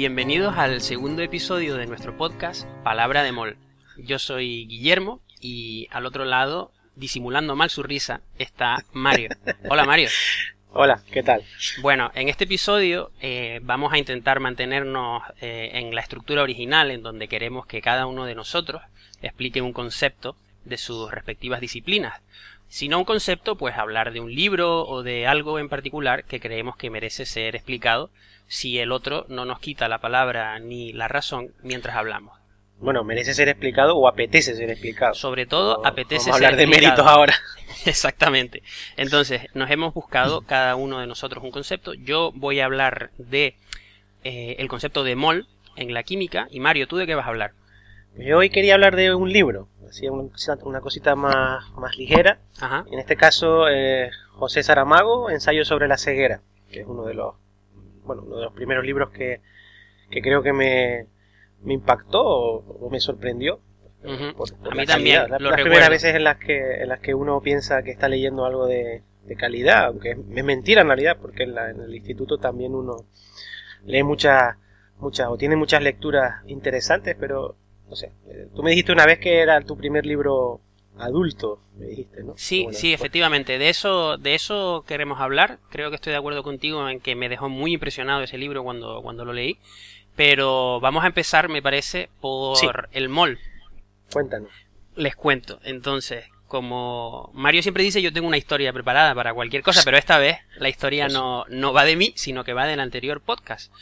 bienvenidos al segundo episodio de nuestro podcast Palabra de Mol. Yo soy Guillermo y al otro lado, disimulando mal su risa, está Mario. Hola Mario. Hola, ¿qué tal? Bueno, en este episodio eh, vamos a intentar mantenernos eh, en la estructura original en donde queremos que cada uno de nosotros explique un concepto de sus respectivas disciplinas. Si no un concepto, pues hablar de un libro o de algo en particular que creemos que merece ser explicado si el otro no nos quita la palabra ni la razón mientras hablamos. Bueno, merece ser explicado o apetece ser explicado. Sobre todo apetece vamos a hablar de méritos ahora. Exactamente. Entonces, nos hemos buscado cada uno de nosotros un concepto. Yo voy a hablar de eh, el concepto de mol en la química. Y Mario, ¿tú de qué vas a hablar? Yo hoy quería hablar de un libro, así una cosita más, más ligera. En este caso, eh, José Saramago, Ensayo sobre la ceguera, que es uno de los, bueno, uno de los primeros libros que, que creo que me, me impactó o, me sorprendió. a mí también. las primeras veces en las que en las que uno piensa que está leyendo algo de, de calidad, aunque es mentira en realidad, porque en, en el instituto también uno lee muchas muchas o tiene muchas lecturas interesantes, pero no sé, eh, tú me dijiste una vez que era tu primer libro adulto, me dijiste, ¿no? Sí, sí, efectivamente, de eso, de eso queremos hablar. Creo que estoy de acuerdo contigo en que me dejó muy impresionado ese libro cuando, cuando lo leí. Pero vamos a empezar, me parece, por el mol. Cuéntanos. Les cuento. Entonces, como Mario siempre dice, yo tengo una historia preparada para cualquier cosa, pero esta vez la historia no, no va de mí, sino que va del anterior podcast.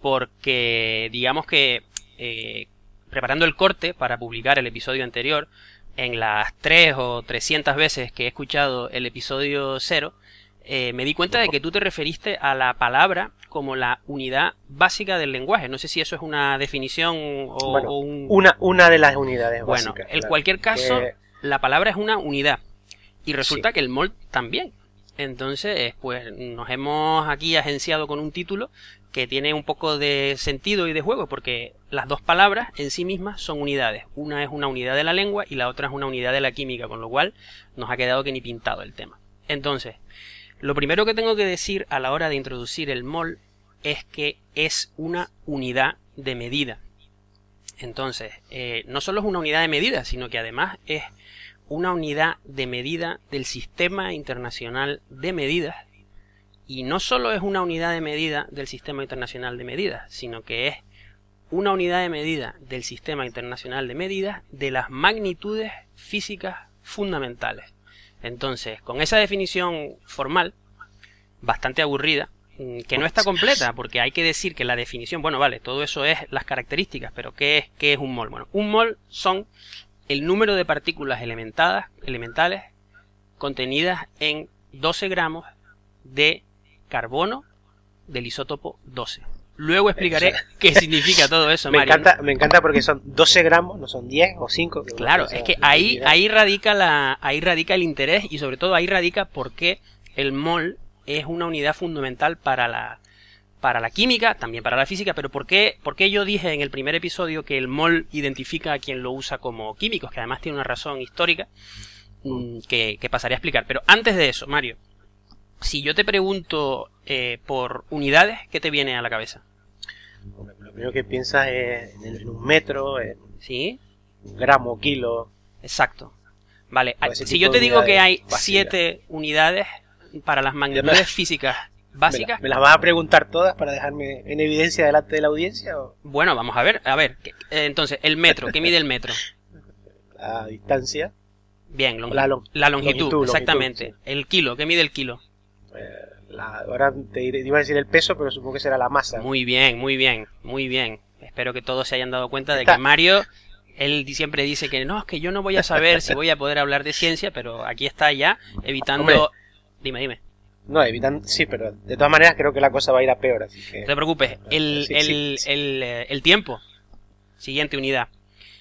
Porque digamos que eh, preparando el corte para publicar el episodio anterior, en las tres o trescientas veces que he escuchado el episodio cero, eh, me di cuenta de que tú te referiste a la palabra como la unidad básica del lenguaje. No sé si eso es una definición o, una, una de las unidades bueno, en cualquier caso, la palabra es una unidad. Y resulta que el mol también. Entonces, pues nos hemos aquí agenciado con un título que tiene un poco de sentido y de juego, porque las dos palabras en sí mismas son unidades. Una es una unidad de la lengua y la otra es una unidad de la química, con lo cual nos ha quedado que ni pintado el tema. Entonces, lo primero que tengo que decir a la hora de introducir el mol es que es una unidad de medida. Entonces, eh, no solo es una unidad de medida, sino que además es una unidad de medida del Sistema Internacional de Medidas y no solo es una unidad de medida del Sistema Internacional de Medidas, sino que es una unidad de medida del Sistema Internacional de Medidas de las magnitudes físicas fundamentales. Entonces, con esa definición formal, bastante aburrida, mm, que no está completa, porque hay que decir que la definición, bueno, vale, todo eso es las características, pero ¿qué es, qué es un mol? Bueno, un mol son el número de partículas elementadas, elementales contenidas en 12 gramos de carbono del isótopo 12. Luego explicaré qué significa todo eso, me Encanta, me encanta porque son 12 gramos, no son 10 o 5. Claro, es que ahí, ahí, radica la, ahí radica el interés y sobre todo ahí radica por qué el mol es una unidad fundamental para la, para la química, también para la física, pero ¿por qué, por qué yo dije en el primer episodio que el mol identifica a quien lo usa como químicos, que además tiene una razón histórica mm, que, que pasaré a explicar. Pero antes de eso, Mario, si yo te pregunto eh, por unidades, ¿qué te viene a la cabeza? Lo primero que piensas es en, un metro, en ¿Sí? un gramo, kilo. Exacto. Vale, si yo te digo que hay siete unidades para las magnitudes físicas básicas. ¿Me, las vas a preguntar todas para dejarme en evidencia delante de la audiencia? Bueno, vamos a ver. A ver, eh, entonces, el metro, ¿qué mide el metro? La distancia. Bien, la, longitud, exactamente. El kilo, ¿qué mide el kilo? Eh, ahora te iba a decir el peso, pero supongo que será la masa. Muy bien, muy bien, muy bien. Espero que todos se hayan dado cuenta de que Mario, él siempre dice que no, es que yo no voy a saber si voy a poder hablar de ciencia, pero aquí está ya, evitando... Dime, dime. No, evitando, sí, pero de todas maneras creo que la cosa va a ir a peor. Así que... No te preocupes, el, el, eh, El, tiempo. Siguiente unidad.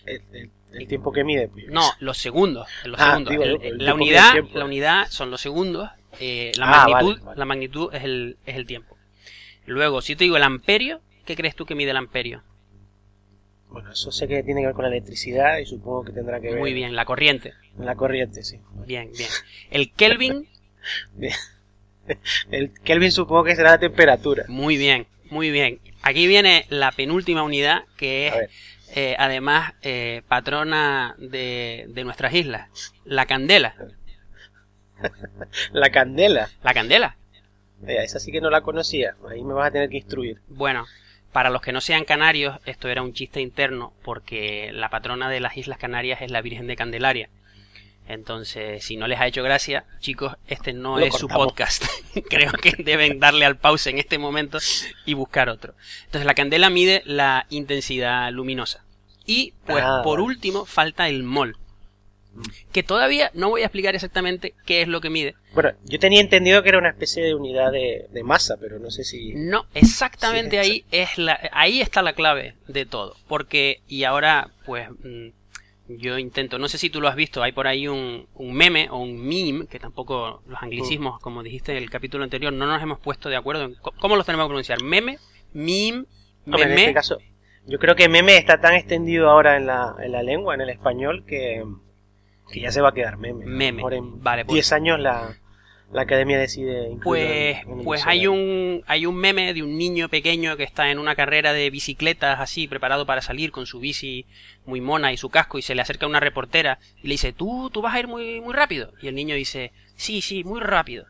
El, tiempo que mide. Pues. No, los segundos. Los ah, segundos. la, unidad, la unidad son los segundos eh, la, ah, magnitud, la magnitud es el, es el tiempo. Luego, si te digo el amperio, ¿qué crees tú que mide el amperio? Bueno, eso sé que tiene que ver con la electricidad y supongo que tendrá que ver. Muy bien, la corriente. La corriente, sí. Bien, bien. El Kelvin. El Kelvin supongo que será la temperatura. Muy bien, Muy bien. Aquí viene la penúltima unidad, que es eh, además eh, patrona de, de nuestras islas, la candela. la candela. La candela. esa sí que no la conocía. Ahí me vas a tener que instruir. Bueno, para los que no sean canarios, esto era un chiste interno porque la patrona de las Islas Canarias es la Virgen de Candelaria. Entonces, si no les ha hecho gracia, chicos, este no es su podcast. Creo que deben darle al pause en este momento y buscar otro. Entonces, la candela mide la intensidad luminosa. Y, pues, ah, por último, falta el mol. Que todavía no voy a explicar exactamente qué es lo que mide. Bueno, yo tenía entendido que era una especie de unidad de, masa, pero no sé si. No, exactamente ahí es la, ahí está la clave de todo. Porque, y ahora, pues, mm, yo intento, no sé si tú lo has visto, hay por ahí un, meme o un meme, que tampoco los anglicismos, como dijiste en el capítulo anterior, no nos hemos puesto de acuerdo en cómo los tenemos que pronunciar. Meme, meme, meme. en este caso, yo creo que meme está tan extendido ahora en la, en la lengua, en el español, que, que ya se va a quedar meme. Meme. en vale, 10 pues. años la, la academia decide pues pues hay un hay un meme de un niño pequeño que está en una carrera de bicicletas así preparado para salir con su bici muy mona y su casco y se le acerca una reportera y le dice tú tú vas a ir muy muy rápido y el niño dice sí sí muy rápido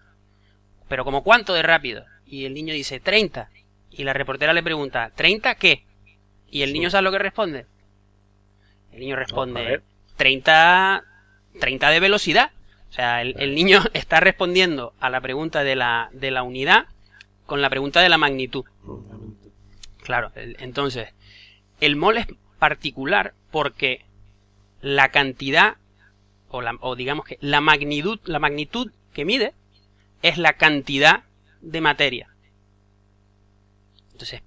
pero como cuánto de rápido y el niño dice 30 y la reportera le pregunta 30 qué y el niño sabe lo que responde el niño responde 30 30 de velocidad o sea, el, niño está respondiendo a la pregunta de la, de la unidad con la pregunta de la magnitud. Claro, entonces, el mol es particular porque la cantidad, o, la, o digamos que la magnitud, la magnitud que mide es la cantidad de materia. Entonces,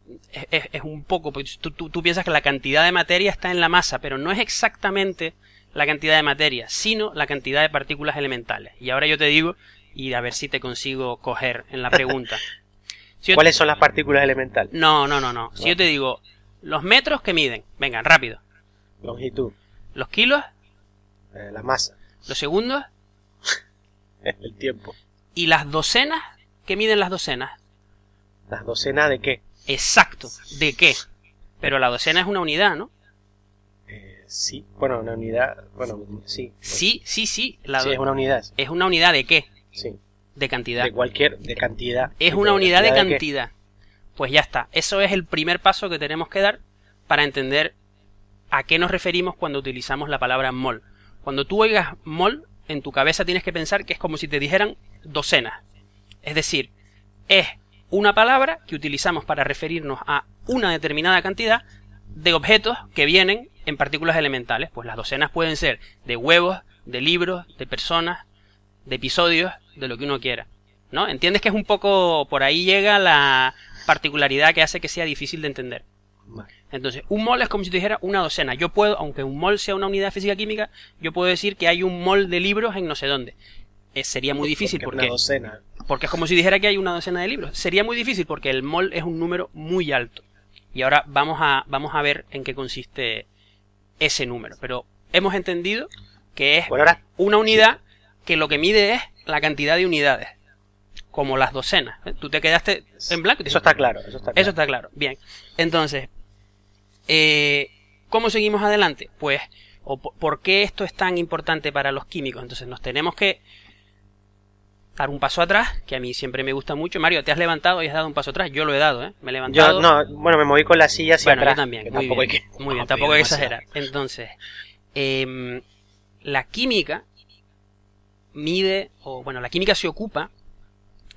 es, un poco, tú, tú, piensas que la cantidad de materia está en la masa, pero no es exactamente la cantidad de materia, sino la cantidad de partículas elementales. Y ahora yo te digo, y a ver si te consigo coger en la pregunta. ¿Cuáles son las partículas elementales? No, no, no, no. Si yo te digo, los metros que miden, vengan, rápido. Longitud. Los kilos. Eh, la masa. Los segundos. El tiempo. ¿Y las docenas? ¿Qué miden las docenas? ¿Las docenas de qué? Exacto, ¿de qué? Pero la docena es una unidad, ¿no? Sí, bueno, una unidad, bueno, sí. Sí, sí, sí. La sí, es una unidad. ¿Es una unidad de qué? Sí. De cantidad. De cualquier, de cantidad. Es una unidad de cantidad. pues ya está. Eso es el primer paso que tenemos que dar para entender a qué nos referimos cuando utilizamos la palabra mol. Cuando tú oigas mol, en tu cabeza tienes que pensar que es como si te dijeran docenas. Es decir, es una palabra que utilizamos para referirnos a una determinada cantidad de objetos que vienen en partículas elementales. Pues las docenas pueden ser de huevos, de libros, de personas, de episodios, de lo que uno quiera. ¿No? ¿Entiendes que es un poco por ahí llega la particularidad que hace que sea difícil de entender? Entonces, un mol es como si te dijera una docena. Yo puedo, aunque un mol sea una unidad física química, yo puedo decir que hay un mol de libros en no sé dónde. Eh, sería muy difícil porque, porque es como si dijera que hay una docena de libros. Sería muy difícil porque el mol es un número muy alto. Y ahora vamos a, vamos a ver en qué consiste ese número. Pero hemos entendido que es una unidad que lo que mide es la cantidad de unidades. Como las docenas. ¿eh? Tú te quedaste en blanco. Eso está claro. Eso está claro. Eso está claro. Bien. Entonces, eh, ¿cómo seguimos adelante? Pues, o ¿por qué esto es tan importante para los químicos? Entonces nos tenemos que dar un paso atrás, que a mí siempre me gusta mucho. Mario, te has levantado y has dado un paso atrás. Yo lo he dado, ¿eh? Me he levantado. Yo, no, bueno, me moví con la silla hacia bueno, Yo también. Muy bien, que... muy bien, tampoco hay que exagerar. Entonces, eh, la química mide, o bueno, la química se ocupa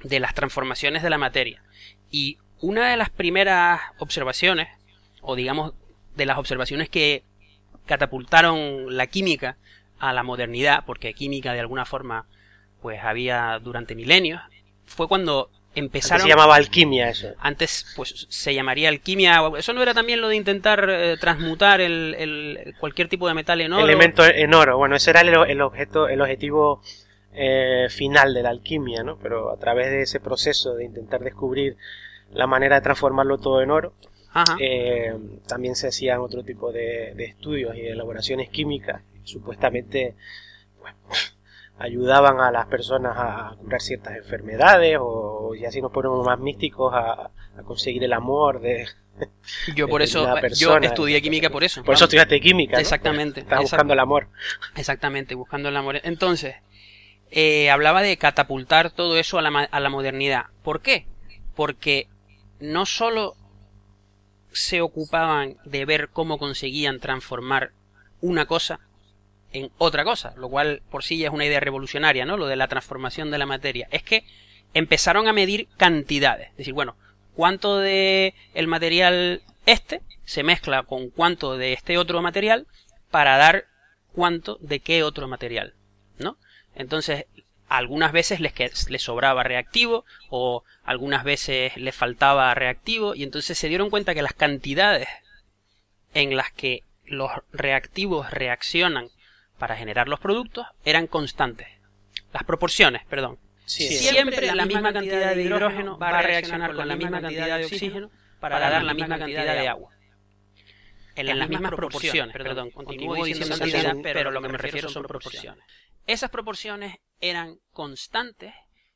de las transformaciones de la materia. Y una de las primeras observaciones, o digamos, de las observaciones que catapultaron la química a la modernidad, porque química de alguna forma pues había durante milenios, fue cuando empezaron... se llamaba alquimia eso. Antes pues se llamaría alquimia, eso no era también lo de intentar eh, transmutar el, cualquier tipo de metal en oro. Elemento en oro, bueno, ese era el, objeto, el objetivo eh, final de la alquimia, ¿no? Pero a través de ese proceso de intentar descubrir la manera de transformarlo todo en oro, eh, también se hacían otro tipo de, de estudios y de elaboraciones químicas, supuestamente ayudaban a las personas a curar ciertas enfermedades o y así nos ponemos más místicos a, conseguir el amor de yo por eso yo estudié química por eso. Por eso estudiaste química exactamente estás buscando el amor. Exactamente buscando el amor. Entonces eh, hablaba de catapultar todo eso a la, a la modernidad. ¿por qué? porque no solo se ocupaban de ver cómo conseguían transformar una cosa en otra cosa, lo cual por sí ya es una idea revolucionaria, ¿no? Lo de la transformación de la materia. Es que empezaron a medir cantidades. Es decir, bueno, cuánto de el material este se mezcla con cuánto de este otro material para dar cuánto de qué otro material, ¿no? Entonces, algunas veces les, les sobraba reactivo o algunas veces les faltaba reactivo y entonces se dieron cuenta que las cantidades en las que los reactivos reaccionan para generar los productos eran constantes. Las proporciones, perdón. Siempre, la, misma cantidad de hidrógeno va a reaccionar con la misma cantidad de oxígeno para dar la misma cantidad de agua. En las, mismas proporciones, perdón, continúo diciendo cantidad, pero lo que me refiero son proporciones. Esas proporciones eran constantes,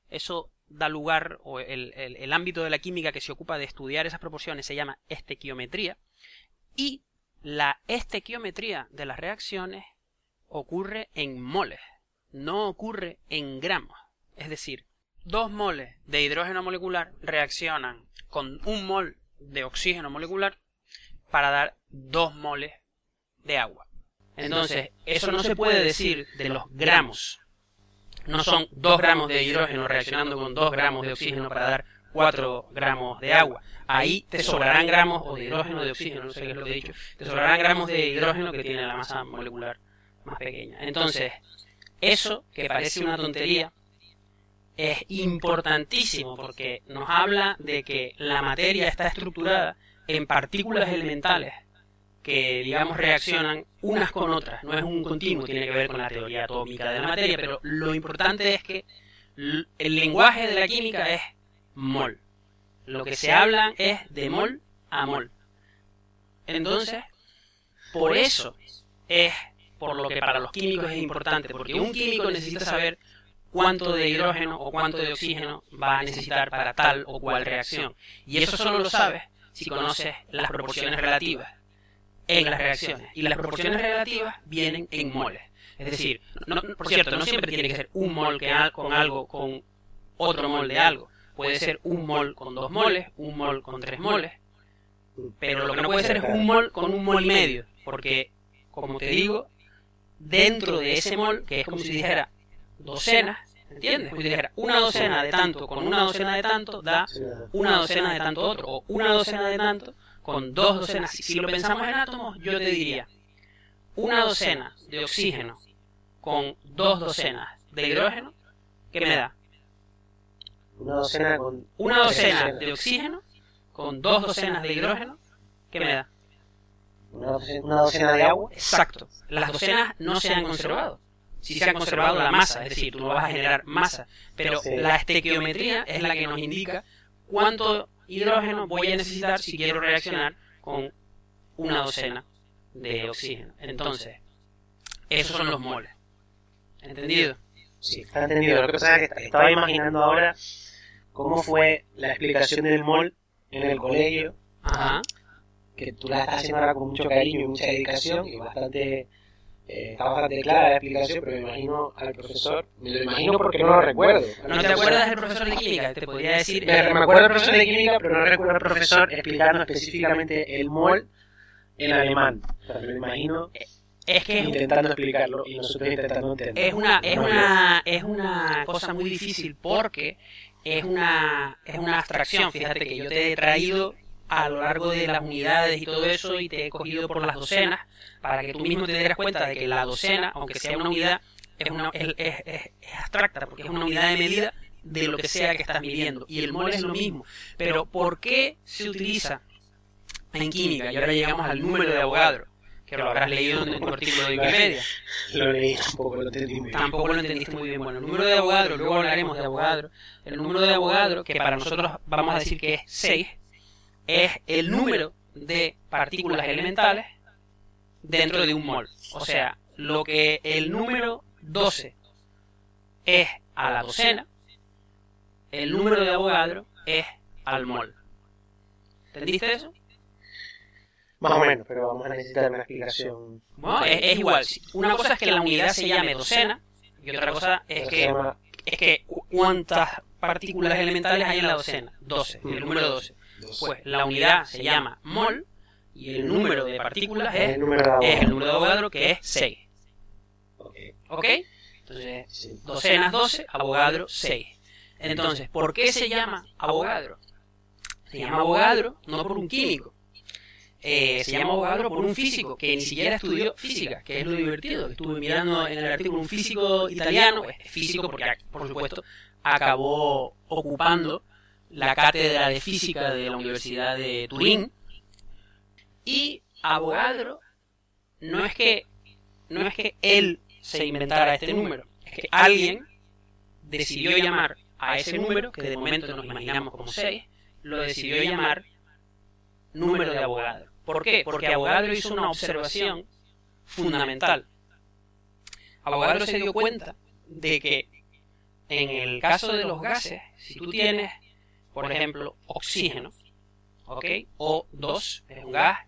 eso da lugar, o el, el ámbito de la química que se ocupa de estudiar esas proporciones se llama estequiometría, y la estequiometría de las reacciones ocurre en moles, no ocurre en gramos. Es decir, dos moles de hidrógeno molecular reaccionan con un mol de oxígeno molecular para dar dos moles de agua. Entonces, eso no se puede decir de los gramos. No son dos gramos de hidrógeno reaccionando con dos gramos de oxígeno para dar cuatro gramos de agua. Ahí te sobrarán gramos o de hidrógeno de oxígeno, no sé qué es lo que he dicho. Te sobrarán gramos de hidrógeno que tiene la masa molecular más pequeña. Entonces, eso, que parece una tontería, es importantísimo porque nos habla de que la materia está estructurada en partículas elementales que, digamos, reaccionan unas con otras. No es un continuo, tiene que ver con la teoría atómica de la materia, pero lo importante es que el lenguaje de la química es mol. Lo que se habla es de mol a mol. Entonces, por eso es por lo que para los químicos es importante, porque un químico necesita saber cuánto de hidrógeno o cuánto de oxígeno va a necesitar para tal o cual reacción. Y eso solo lo sabes si conoces las proporciones relativas en las reacciones. Y las proporciones relativas vienen en moles. Es decir, por cierto, no siempre tiene que ser un mol con algo con otro mol de algo. Puede ser un mol con dos moles, un mol con tres moles. Pero lo que no puede ser es un mol con un mol y medio. Porque, como te digo, dentro de ese mol, que es como si dijera docenas, ¿entiendes? Como si dijera una docena de tanto con una docena de tanto da una docena de tanto otro, o una docena de tanto con dos docenas. Si lo pensamos en átomos, yo te diría una docena de oxígeno con dos docenas de hidrógeno, ¿qué me da? Una docena con una docena de oxígeno con dos docenas de hidrógeno, ¿qué me da? Una docena, de agua. Exacto. Las docenas no se han conservado. Sí se ha conservado la masa, es decir, tú no vas a generar masa. Pero la estequiometría es la que nos indica cuánto hidrógeno voy a necesitar si quiero reaccionar con una docena de oxígeno. Entonces, esos son los moles. ¿Entendido? Sí, está entendido. Lo que pasa es que estaba imaginando ahora cómo fue la explicación del mol en el colegio. Ajá que tú la estás haciendo ahora con mucho cariño y mucha dedicación y bastante eh, está bastante clara la explicación, pero me imagino al profesor, me lo imagino porque no lo recuerdo. ¿No te acuerdas del profesor de química? Te podría decir... Me, me acuerdo del profesor de química, pero no recuerdo al profesor explicando específicamente el mol en alemán. O me lo imagino es que intentando explicarlo y nosotros intentando entender. Es una, es una, es una cosa muy difícil porque es una, es una abstracción. Fíjate que yo te he traído a lo largo de las unidades y todo eso y te he cogido por las docenas para que tú mismo te des cuenta de que la docena, aunque sea una unidad, es, una, es, es, abstracta porque es una unidad de medida de lo que sea que estás midiendo. Y el mol es lo mismo. Pero ¿por qué se utiliza en química? Y ahora llegamos al número de Avogadro, que lo habrás leído en tu artículo de Wikipedia. Lo leí, tampoco lo entendí muy bien. Tampoco lo entendiste muy bien. Bueno, el número de Avogadro, luego hablaremos de Avogadro. El número de Avogadro, que para nosotros vamos a decir que es 6, es el número de partículas elementales dentro de un mol. O sea, lo que el número 12 es a la docena, el número de Avogadro es al mol. ¿Entendiste eso? Más o menos, pero vamos a necesitar una explicación. Bueno, es, es igual. Una cosa es que la unidad se llame docena y otra cosa es que, es que cuántas partículas elementales hay en la docena. 12, el número 12. Pues la unidad se llama mol y el número de partículas es, el número de Avogadro que es 6. ¿Ok? Entonces, docenas 12, Avogadro 6. Entonces, ¿por qué se llama Avogadro? Se llama Avogadro no por un químico. Eh, se llama Avogadro por un físico que ni siquiera estudió física, que es lo divertido. Estuve mirando en el artículo un físico italiano, es físico porque, por supuesto, acabó ocupando la cátedra de física de la Universidad de Turín. Y Avogadro no es que no es que él se inventara este número, es que alguien decidió llamar a ese número, que de momento nos imaginamos como 6, lo decidió llamar número de Avogadro. ¿Por qué? Porque Avogadro hizo una observación fundamental. Avogadro se dio cuenta de que en el caso de los gases, si tú tienes, por ejemplo, oxígeno, ¿ok? O2 es un gas,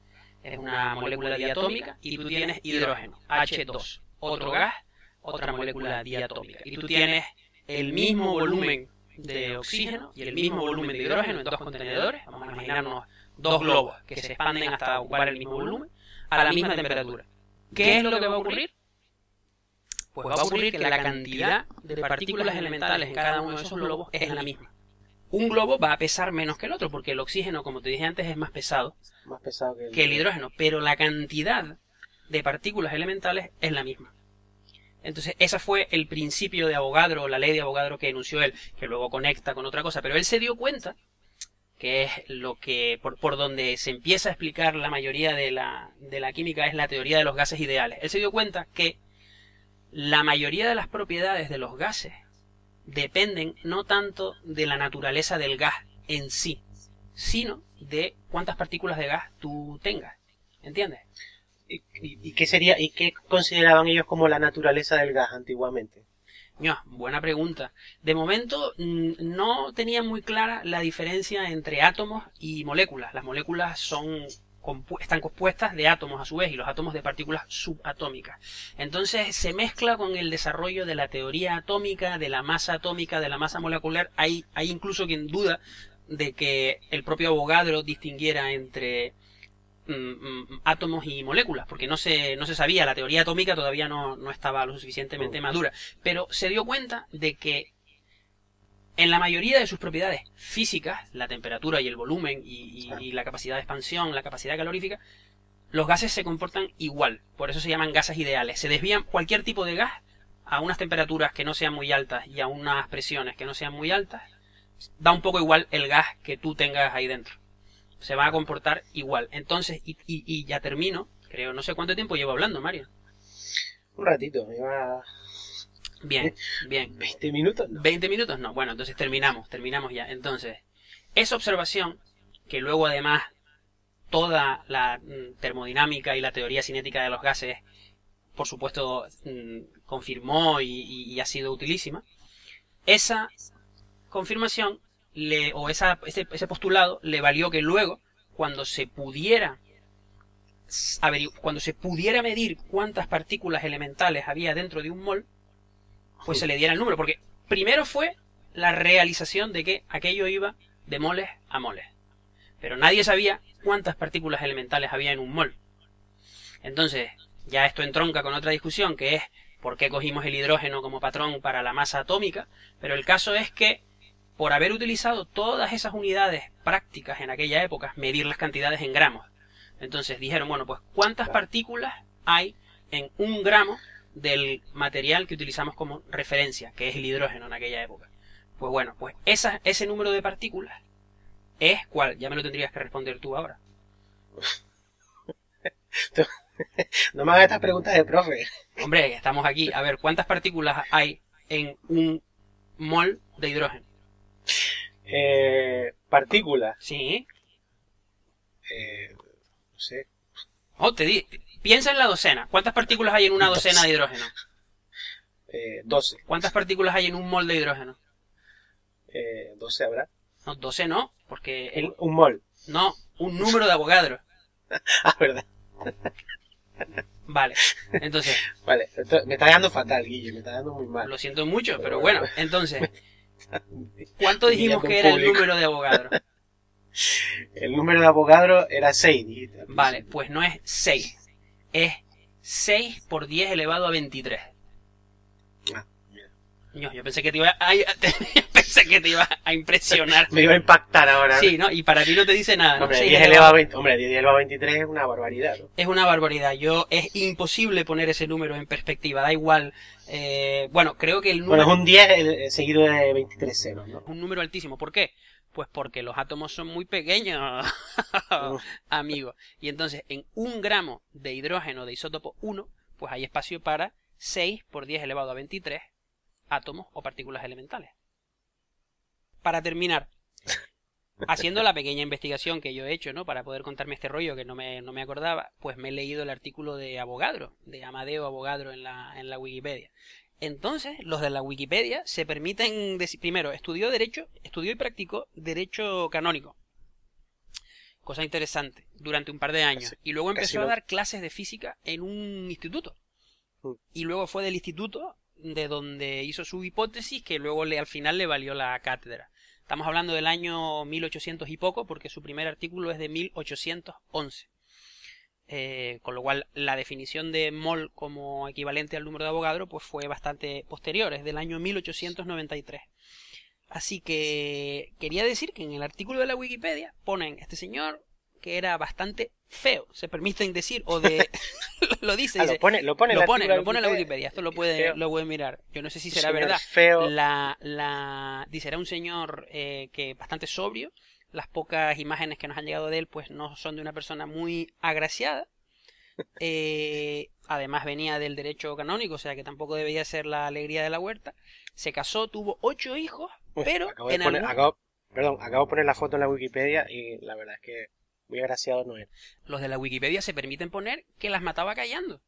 es una molécula diatómica, y tú tienes hidrógeno, H2, otro gas, otra molécula diatómica. Y tú tienes el mismo volumen de oxígeno y el mismo volumen de hidrógeno en dos contenedores, vamos a imaginarnos dos globos que se expanden hasta ocupar el mismo volumen, a la misma temperatura. ¿Qué es lo que va a ocurrir? Pues va a ocurrir que la cantidad de partículas elementales en cada uno de esos globos es la misma. Un globo va a pesar menos que el otro, porque el oxígeno, como te dije antes, es más pesado, más pesado que, el... que el hidrógeno, pero la cantidad de partículas elementales es la misma. Entonces, ese fue el principio de Avogadro, la ley de Avogadro que enunció él, que luego conecta con otra cosa, pero él se dio cuenta que es lo que por, por, donde se empieza a explicar la mayoría de la, de la química es la teoría de los gases ideales. Él se dio cuenta que la mayoría de las propiedades de los gases dependen no tanto de la naturaleza del gas en sí, sino de cuántas partículas de gas tú tengas. ¿Entiendes? ¿Y, y, qué sería y qué consideraban ellos como la naturaleza del gas antiguamente? No, buena pregunta. De momento no tenía muy clara la diferencia entre átomos y moléculas. Las moléculas son están compuestas de átomos a su vez y los átomos de partículas subatómicas. Entonces se mezcla con el desarrollo de la teoría atómica, de la masa atómica, de la masa molecular. Hay, hay incluso quien duda de que el propio Avogadro distinguiera entre mm, mm, átomos y moléculas, porque no se, no se sabía, la teoría atómica todavía no, no estaba lo suficientemente madura, pero se dio cuenta de que en la mayoría de sus propiedades físicas, la temperatura y el volumen y, la capacidad de expansión, la capacidad calorífica, los gases se comportan igual. Por eso se llaman gases ideales. Se desvían cualquier tipo de gas a unas temperaturas que no sean muy altas y a unas presiones que no sean muy altas. Da un poco igual el gas que tú tengas ahí dentro. Se va a comportar igual. Entonces, y, y ya termino. Creo, no sé cuánto tiempo llevo hablando, Mario. Un ratito, me va Bien, bien. ¿20 minutos? No. 20 minutos no. Bueno, entonces terminamos, terminamos ya. Entonces, esa observación, que luego además toda la mm, termodinámica y la teoría cinética de los gases, por supuesto, mm, confirmó y, ha sido utilísima, esa confirmación le, o esa, ese, ese postulado le valió que luego, cuando se pudiera cuando se pudiera medir cuántas partículas elementales había dentro de un mol, pues se le diera el número, porque primero fue la realización de que aquello iba de moles a moles. Pero nadie sabía cuántas partículas elementales había en un mol. Entonces, ya esto entronca con otra discusión que es por qué cogimos el hidrógeno como patrón para la masa atómica, pero el caso es que por haber utilizado todas esas unidades prácticas en aquella época, medir las cantidades en gramos. Entonces dijeron, bueno, pues ¿cuántas partículas hay en un gramo del material que utilizamos como referencia, que es el hidrógeno en aquella época. Pues bueno, pues esa, ese número de partículas es cuál, ya me lo tendrías que responder tú ahora. no me hagas estas preguntas de profe. Hombre, estamos aquí. A ver, ¿cuántas partículas hay en un mol de hidrógeno? Eh, partículas. Sí. Eh, no sé. Oh, te di, Piensa en la docena. ¿Cuántas partículas hay en una docena de hidrógeno? Eh, 12. ¿Cuántas partículas hay en un mol de hidrógeno? Eh, 12 habrá. No, 12 no, porque... el- Un, un mol. No, un número de Avogadro. Ah, verdad. Vale, entonces, Vale, me está dando fatal, Guille, me está dando muy mal. lo siento mucho, pero bueno, entonces, ¿cuánto dijimos que era el número de Avogadro? El número de Avogadro era 6, dijiste. al Vale, pues no es 6, es 6 por 10 elevado a 23. Ah. Yo, yo pensé que te iba a, ay, pensé que te iba a impresionar. Me iba a impactar ahora. Sí, ¿no? Y para ti no te dice nada. ¿no? Hombre, Seis 10 elevado a 20, hombre, 10 elevado a 23 es una barbaridad, ¿no? Es una barbaridad. Yo es imposible poner ese número en perspectiva. Da igual. eh, bueno, creo que el número Bueno, es un 10 eh, seguido de 23 ceros, ¿no? es un número altísimo. ¿Por qué? Pues porque los átomos son muy pequeños, amigo. Y entonces, en un gramo de hidrógeno de isótopo 1, pues hay espacio para 6 por 10 elevado a 23 átomos o partículas elementales. Para terminar, haciendo la pequeña investigación que yo he hecho, ¿no? Para poder contarme este rollo que no me, no me acordaba, pues me he leído el artículo de Avogadro, de Amadeo Avogadro en la, en la Wikipedia. Entonces, los de la Wikipedia se permiten decir, primero, estudió derecho, estudió y practicó derecho canónico. Cosa interesante, durante un par de años. Casi- Y luego empezó a dar clases de física en un instituto. Mm. Y luego fue del instituto de donde hizo su hipótesis que luego le, al final le valió la cátedra. Estamos hablando del año 1800 y poco porque su primer artículo es de 1811. Eh, con lo cual la definición de mol como equivalente al número de Avogadro pues fue bastante posterior, es del año 1893. Así que quería decir que en el artículo de la Wikipedia ponen este señor que era bastante feo, se permiten decir, o de... lo dice, Ah, dice, lo pone, lo pone, en lo la pone, lo pone en la Wikipedia. Esto lo puede, lo puede mirar. Yo no sé si será verdad. Feo. La, la, dice, era un señor eh, que bastante sobrio. Las pocas imágenes que nos han llegado de él, pues no son de una persona muy agraciada. Eh, además venía del derecho canónico, o sea que tampoco debía ser la alegría de la huerta. Se casó, tuvo ocho hijos, pero acabo de poner, algún- acabo- perdón, acabo de poner la foto en la Wikipedia y la verdad es que muy agraciado no es. los de la Wikipedia se permiten poner que las mataba callando.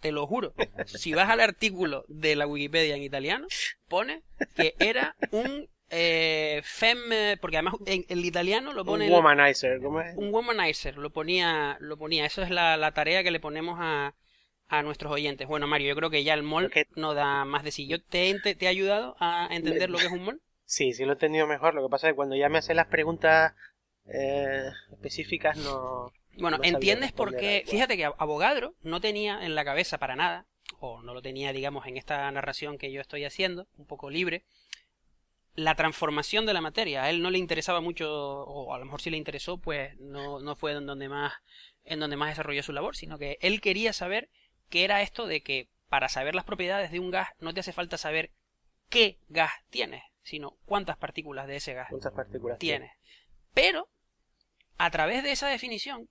Te lo juro. Si vas al artículo de la Wikipedia en italiano, pone que era un eh, fem, porque además en el italiano lo pone Un womanizer, ¿cómo es? un womanizer, lo ponía, lo ponía. Eso es la, la tarea que le ponemos a, a nuestros oyentes. Bueno, Mario, yo creo que ya el mol no da más de sí. ¿Yo te, te he ayudado a entender lo que es un mol? Sí, sí lo he entendido mejor. Lo que pasa es que cuando ya me hacen las preguntas eh, específicas no... Bueno, No entiendes por qué. Fíjate que Avogadro no tenía en la cabeza para nada, o no lo tenía, digamos, en esta narración que yo estoy haciendo, un poco libre, la transformación de la materia. A él no le interesaba mucho, o a lo mejor sí le interesó, pues no, no fue en donde más, en donde más desarrolló su labor, sino que él quería saber qué era esto de que para saber las propiedades de un gas no te hace falta saber qué gas tienes, sino cuántas partículas de ese gas partículas. Pero, a través de esa definición,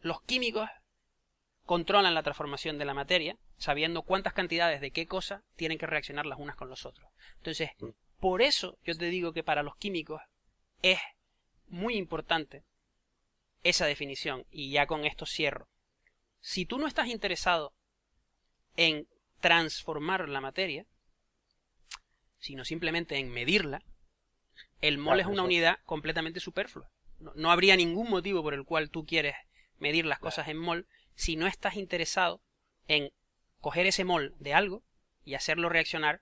los químicos controlan la transformación de la materia, sabiendo cuántas cantidades de qué cosa tienen que reaccionar las unas con los otros. Entonces, Mm. por eso yo te digo que para los químicos es muy importante esa definición, y ya con esto cierro. Si tú no estás interesado en transformar la materia, sino simplemente en medirla, el mol Claro, es una eso. unidad completamente superflua. No, no habría ningún motivo por el cual tú quieres medir las cosas en mol si no estás interesado en coger ese mol de algo y hacerlo reaccionar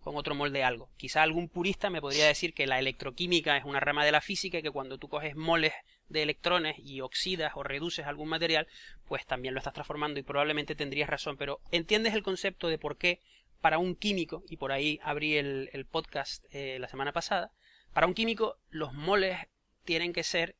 con otro mol de algo. Quizá algún purista me podría decir que la electroquímica es una rama de la física y que cuando tú coges moles de electrones y oxidas o reduces algún material, pues también lo estás transformando y probablemente tendrías razón. Pero entiendes el concepto de por qué para un químico, y por ahí abrí el, el podcast eh, la semana pasada, para un químico los moles tienen que ser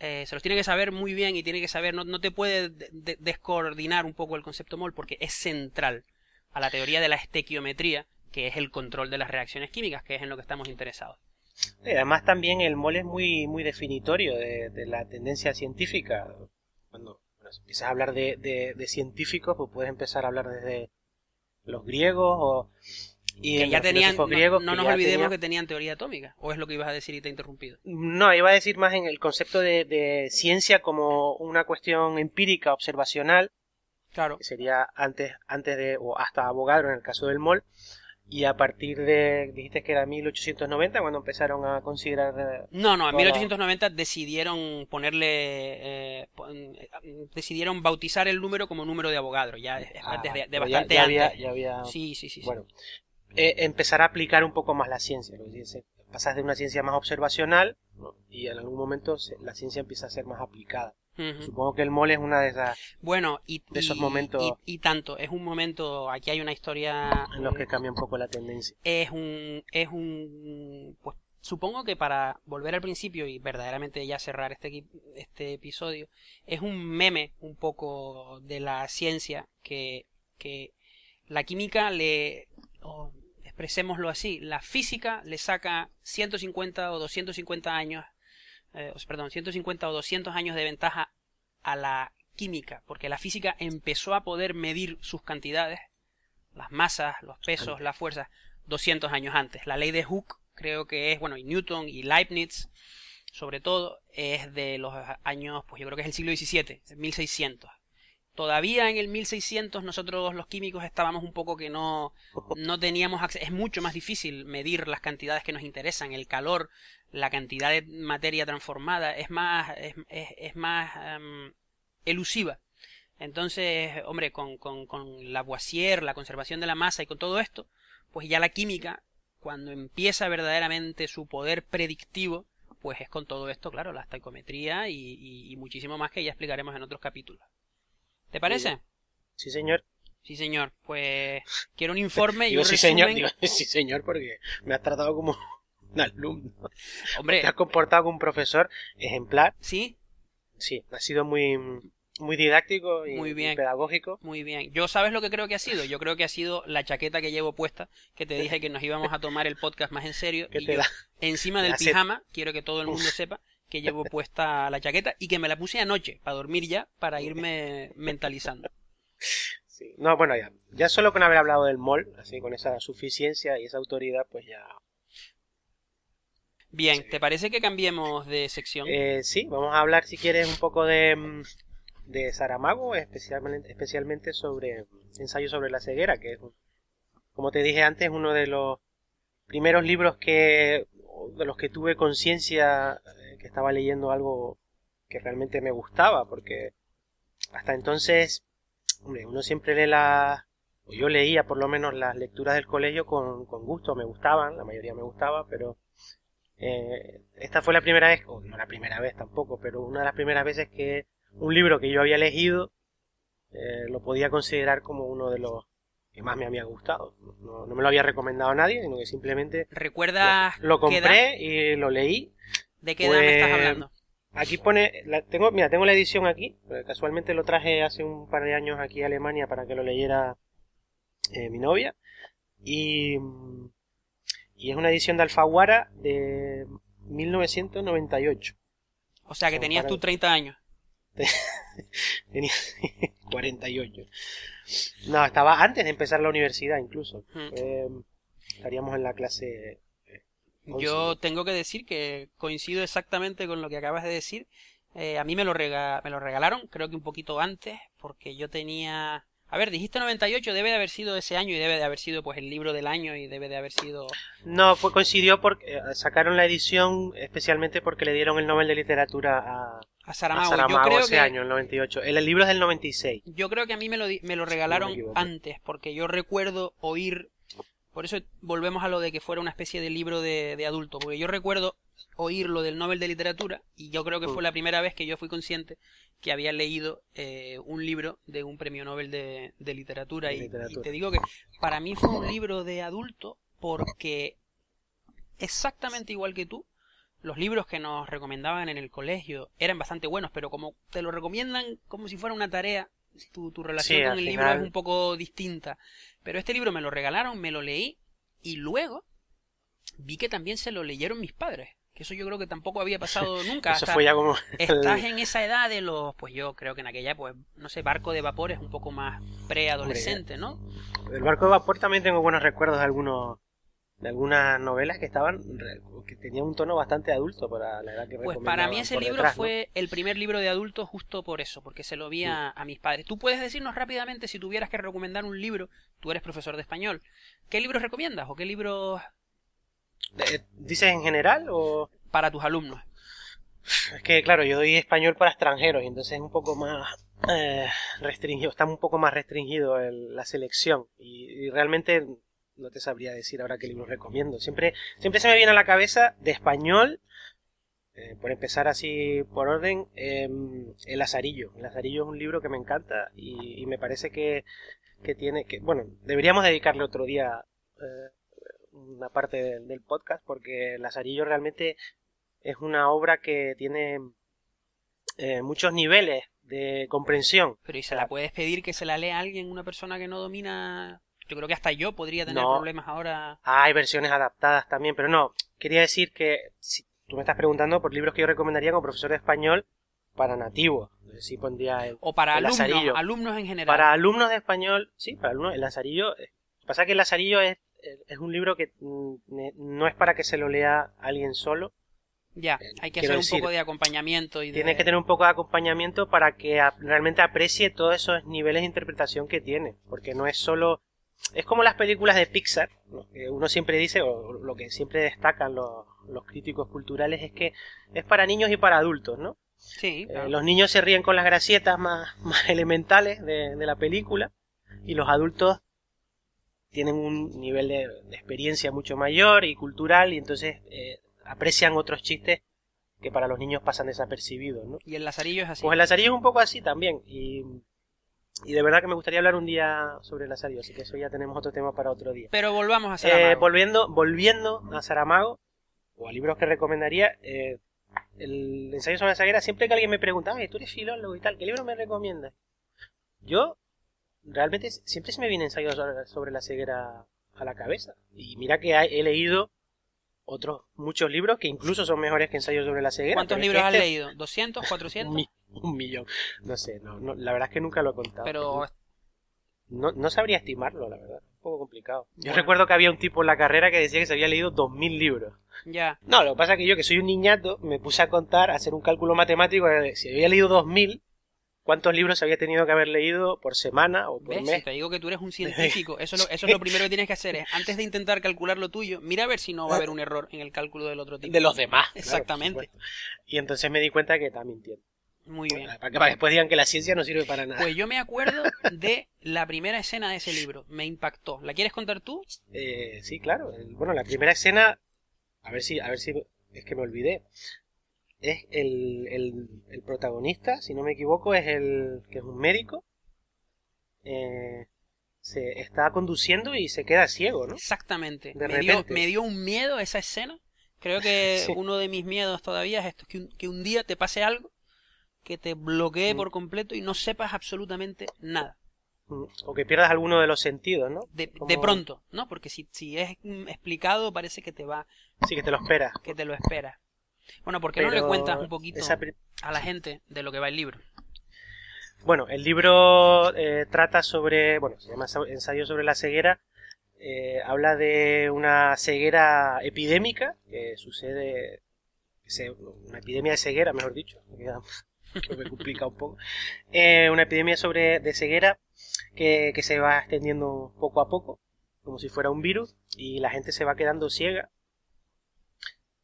eh, se los tiene que saber muy bien y tiene que saber, no, no te puede de- de- descoordinar un poco el concepto mol porque es central a la teoría de la estequiometría, que es el control de las reacciones químicas, que es en lo que estamos interesados. Y además también el mol es muy, muy definitorio de, la tendencia científica. Cuando empiezas a hablar de, de- de científicos, pues puedes empezar a hablar desde los griegos o... Y que ya tenían, no, griegos no que nos ya olvidemos que tenían teoría atómica, o es lo que ibas a decir y te he interrumpido. No, iba a decir más en el concepto de, de ciencia como una cuestión empírica, observacional, Claro. Que sería antes, antes de, o hasta Avogadro en el caso del MOL. Y a partir de, dijiste que era 1890 cuando empezaron a considerar... eh, No, no, en toda- 1890 decidieron ponerle. eh, eh, decidieron bautizar el número como número de Avogadro, ya Ah, desde de pero ya- bastante ya, antes. había, ya había- Sí, sí, sí. sí. Eh, empezar a aplicar un poco más la ciencia. lo que dice, pasas de una ciencia más observacional ¿no? y en algún momento se- la ciencia empieza a ser más aplicada. Supongo que el MOL es una de esas Bueno, y, de esos momentos- y, y tanto, es un momento, aquí hay una historia, en los que cambia un poco la tendencia. es un, es un, pues supongo que para volver al principio y verdaderamente ya cerrar este, este episodio, es un meme un poco de la ciencia que, que la química le, expresémoslo así, la física le saca 150 o 250 años, eh, perdón, 150 o 200 años de ventaja a la química, porque la física empezó a poder medir sus cantidades, las masas, los pesos, las fuerzas, 200 años antes. La ley de Hooke creo que es, bueno, y Newton y Leibniz, sobre todo, es de los años, pues yo creo que es el siglo XVII, 1600. Todavía en el 1600 nosotros los químicos estábamos un poco que no, no teníamos acceso. Es mucho más difícil medir las cantidades que nos interesan, el calor, la cantidad de materia transformada, es más, es, es- es más em, elusiva. Entonces, hombre, con, con, con Lavoisier, la conservación de la masa y con todo esto, pues ya la química, cuando empieza verdaderamente su poder predictivo, pues es con todo esto, claro, la y, y- y muchísimo más que ya explicaremos en otros capítulos. ¿Te parece? Sí, señor. Sí, señor. Pues quiero un informe y Digo un sí, resumen. señor. Digo sí, señor, porque me has tratado como un alumno. Hombre, Te has comportado como un profesor ejemplar. sí, Sí, ha sido muy, muy didáctico y, Muy bien. y pedagógico. Muy bien. Yo sabes lo que creo que ha sido. Yo creo que ha sido la chaqueta que llevo puesta, que te dije que nos íbamos a tomar el podcast más en serio. Y te yo, da- encima del pijama, quiero que todo el mundo sepa que llevo puesta la chaqueta y que me la puse anoche para dormir ya, para irme mentalizando. Sí. No, bueno, ya, ya solo con haber hablado del MOL, así con esa suficiencia y esa autoridad, pues ya. Bien, ¿te parece que cambiemos de sección? Eh, sí, vamos a hablar, si quieres, un poco de, mm, de Saramago, especialmente, especialmente sobre ensayo sobre la ceguera, que es, como te dije antes, uno de los primeros libros que, de los que tuve conciencia que estaba leyendo algo que realmente me gustaba, porque hasta entonces, hombre, uno siempre lee las, o yo leía por lo menos las lecturas del colegio con, con gusto, me gustaban, la mayoría me gustaba, pero eh, esta fue la primera vez, o no la primera vez tampoco, pero una de las primeras veces que un libro que yo había elegido eh, lo podía considerar como uno de los que más me había gustado. No, no me lo había recomendado a nadie, sino que simplemente ¿Recuerdas lo edad? compré y lo leí. ¿De qué edad me estás Pues, hablando? Aquí pone, la, tengo, mira, tengo la edición aquí, casualmente lo traje hace un par de años aquí a Alemania para que lo leyera eh, mi novia. Y, mm, y es una edición de Alfaguara de 1998. O sea, que son tenías para- tú 30 años. Tenía 48. No, estaba antes de empezar la universidad incluso. Hmm. Eh, estaríamos en la clase... Yo tengo que decir que coincido exactamente con lo que acabas de decir. Eh, a mí me lo, rega- me lo regalaron, creo que un poquito antes, porque yo tenía... A ver, dijiste 98, debe de haber sido ese año y debe de haber sido pues el libro del año y debe de haber sido... No, fue, coincidió porque eh, sacaron la edición especialmente porque le dieron el Nobel de Literatura a, A a Saramago. Saramago yo creo ese que... año, el 98. El, el libro es del 96. Yo creo que a mí me lo, me lo me regalaron equivoco. antes, porque yo recuerdo oír, por eso volvemos a lo de que fuera una especie de libro de, de adulto, porque yo recuerdo oír lo del Nobel de Literatura y yo creo que fue Mm. la primera vez que yo fui consciente que había leído eh, un libro de un premio Nobel de, de literatura, De y, literatura. y te digo que para mí fue un libro de adulto porque exactamente igual que tú, los libros que nos recomendaban en el colegio eran bastante buenos, pero como te lo recomiendan como si fuera una tarea, tu, tu relación Sí, con el libro es un poco distinta. Pero este libro me lo regalaron, me lo leí y luego vi que también se lo leyeron mis padres. Que eso yo creo que tampoco había pasado nunca. Eso hasta- fue ya como... Estás en esa edad de los, pues yo creo que en aquella, pues, no sé, barco de vapor es un poco más preadolescente, ¿no? El barco de vapor también tengo buenos recuerdos de algunos, de algunas novelas que estaban que tenían un tono bastante adulto para la edad que Pues para mí ese libro fue el primer libro de adulto justo por eso, porque se lo vi a, mis padres. Tú puedes decirnos rápidamente si tuvieras que recomendar un libro, tú eres profesor de español, ¿qué libros recomiendas o qué libros ¿Dices en general o para tus alumnos? Es que claro, yo doy español para extranjeros y entonces es un poco más eh, restringido, está un poco más restringido la selección y realmente no te sabría decir ahora qué libro recomiendo. Siempre, siempre se me viene a la cabeza de español, eh, por empezar así por orden, em, El Lazarillo. El Lazarillo es un libro que me encanta y, me parece que, que, tiene que, bueno, deberíamos dedicarle otro día eh, una parte del podcast porque El Lazarillo realmente es una obra que tiene eh, muchos niveles de comprensión. Pero ¿y se la puedes pedir que se la lea alguien, una persona que no domina yo creo que hasta yo podría tener problemas ahora. hay versiones adaptadas también, pero no. Quería decir que si tú me estás preguntando por libros que yo recomendaría como profesor de español para nativos. Sí pondría el, o para alumnos, alumnos en general. Para alumnos de español, sí, para alumnos. El Lazarillo. Eh, pasa que el Lazarillo es, es un libro que mm, no es para que se lo lea alguien solo. Ya, eh, hay que hacer un poco de acompañamiento. Y Tiene que tener un poco de acompañamiento para que realmente aprecie todos esos niveles de interpretación que tiene. Porque no es solo es como las películas de Pixar, que uno siempre dice, o lo que siempre destacan los, críticos culturales, es que es para niños y para adultos, ¿no? Sí. Eh, los niños se ríen con las gracietas más, más elementales de, la película y los adultos tienen un nivel de, experiencia mucho mayor y cultural y entonces eh, aprecian otros chistes que para los niños pasan desapercibidos, ¿no? Y el Lazarillo es así. Pues el Lazarillo es un poco así también y y de verdad que me gustaría hablar un día sobre el asario, así que eso ya tenemos otro tema para otro día. Pero volvamos a eh, Saramago. volviendo, volviendo a Saramago, o a libros que recomendaría, eh, el ensayo sobre la ceguera, siempre que alguien me pregunta, Ay, tú eres filólogo y tal, ¿qué libro me recomiendas? Yo, realmente, siempre se me viene ensayo sobre la ceguera a la cabeza. Y mira que he leído otros muchos libros que incluso son mejores que ensayos sobre la ceguera. ¿Cuántos libros has este leído? ¿200? ¿400? un millón. No sé, no, la verdad es que nunca lo he contado. Pero... No, no sabría estimarlo, la verdad. Un poco complicado. Yo recuerdo que había un tipo en la carrera que decía que se había leído 2.000 libros. Ya. No, lo que pasa es que yo, que soy un niñato, me puse a contar, a hacer un cálculo matemático. Si había leído 2.000, ¿cuántos libros había tenido que haber leído por semana o por mes? te digo que tú eres un científico. Eso es, lo, eso es lo primero que tienes que hacer. Es, antes de intentar calcular lo tuyo, mira a ver si no va a haber un error en el cálculo del otro tipo. De los demás. Exactamente. y entonces me di cuenta que estaba mintiendo. Muy bien. Para que, después digan que la ciencia no sirve para nada. Pues yo me acuerdo de la primera escena de ese libro. Me impactó. ¿La quieres contar tú? Eh, sí, claro. Bueno, la primera escena, a ver si, a ver si es que me olvidé. Es el, el, protagonista, si no me equivoco, es el que es un médico. Eh, se está conduciendo y se queda ciego, ¿no? Exactamente. me, dio, me dio un miedo esa escena. Creo que uno de mis miedos todavía es esto, que que un día te pase algo que te bloquee mm. por completo y no sepas absolutamente nada. Mm. O que pierdas alguno de los sentidos, ¿no? De, pronto, ¿no? Porque si, si es explicado parece que te va... Sí, que te lo espera. Que te lo espera. Bueno, ¿por qué no le cuentas un poquito a la gente de lo que va el libro? Bueno, el libro eh, trata sobre, bueno, se llama Ensayo sobre la ceguera, eh, habla de una ceguera epidémica que sucede, una epidemia de ceguera, mejor dicho, que me complica un poco. Eh, una epidemia sobre de ceguera que, que se va extendiendo poco a poco, como si fuera un virus, y la gente se va quedando ciega.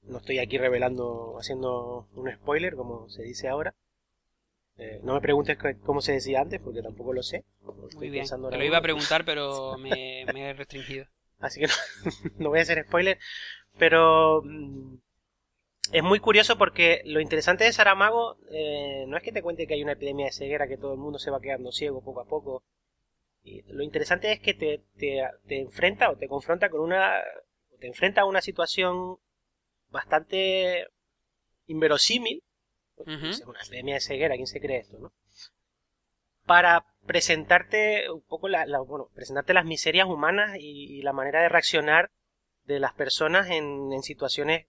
No estoy aquí revelando, haciendo un spoiler, como se dice ahora. Eh, no me preguntes cómo se decía antes, porque tampoco lo sé. Muy bien. Te lo iba a preguntar, pero me, he restringido. Así que no, no, voy a hacer spoiler. Pero mm, es muy curioso porque lo interesante de Saramago eh, no es que te cuente que hay una epidemia de ceguera, que todo el mundo se va quedando ciego poco a poco. Y lo interesante es que te, te, enfrenta o te confronta con una. te enfrenta a una situación bastante inverosímil. Una epidemia de ceguera, ¿quién se cree esto, no? Para presentarte un poco la, bueno, presentarte las miserias humanas y, la manera de reaccionar de las personas en, en situaciones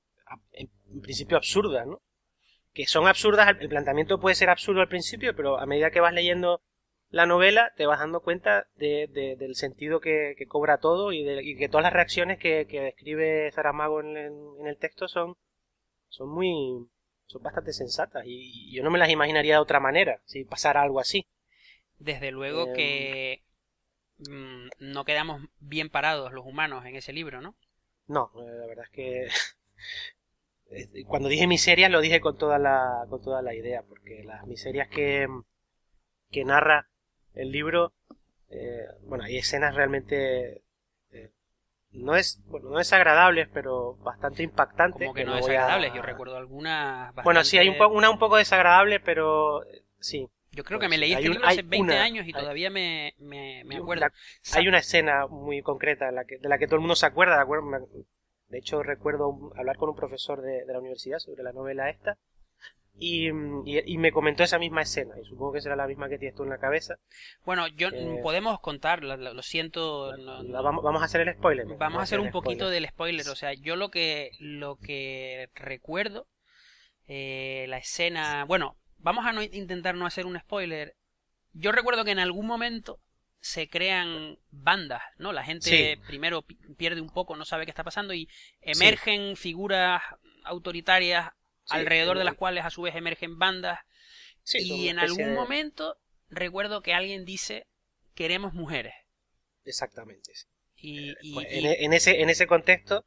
en, principio absurdas, ¿no? Que son absurdas, el planteamiento puede ser absurdo al principio, pero a medida que vas leyendo la novela, te vas dando cuenta de, del sentido que, cobra todo y, de, que todas las reacciones que, que describe Saramago en, en, el texto son, son muy son bastante sensatas y, yo no me las imaginaría de otra manera si pasara algo así. Desde luego em, que mm, no quedamos bien parados los humanos en ese libro, ¿no? No, eh, la verdad es que cuando dije miserias lo dije con toda la con toda la idea porque las miserias que que narra el libro, eh, bueno, hay escenas realmente eh, no es bueno, no desagradables, pero bastante impactantes. Como que, no desagradables, yo recuerdo algunas. Bueno, sí, hay un una un poco desagradable, pero eh, sí. Yo creo que me leí este libro hace 20 años y todavía me, me, acuerdo. hay una escena muy concreta la que, de la que todo el mundo se acuerda. De, acuerdo, de hecho, recuerdo hablar con un profesor de, de la universidad sobre la novela esta y, y, me comentó esa misma escena, y supongo que será la misma que tienes tú en la cabeza. Bueno, yo eh, podemos contar, lo, siento. vamos, a hacer el spoiler. Vamos, a hacer un poquito del spoiler, o sea, yo lo que, lo que recuerdo, eh, la escena, bueno, vamos a no, intentar no hacer un spoiler. Yo recuerdo que en algún momento se crean bandas, ¿no? La gente primero pierde un poco, no sabe qué está pasando y emergen figuras autoritarias alrededor de las cuales a su vez emergen bandas. y en algún momento recuerdo que alguien dice queremos mujeres. Exactamente. Y, eh, pues, en, ese, en ese contexto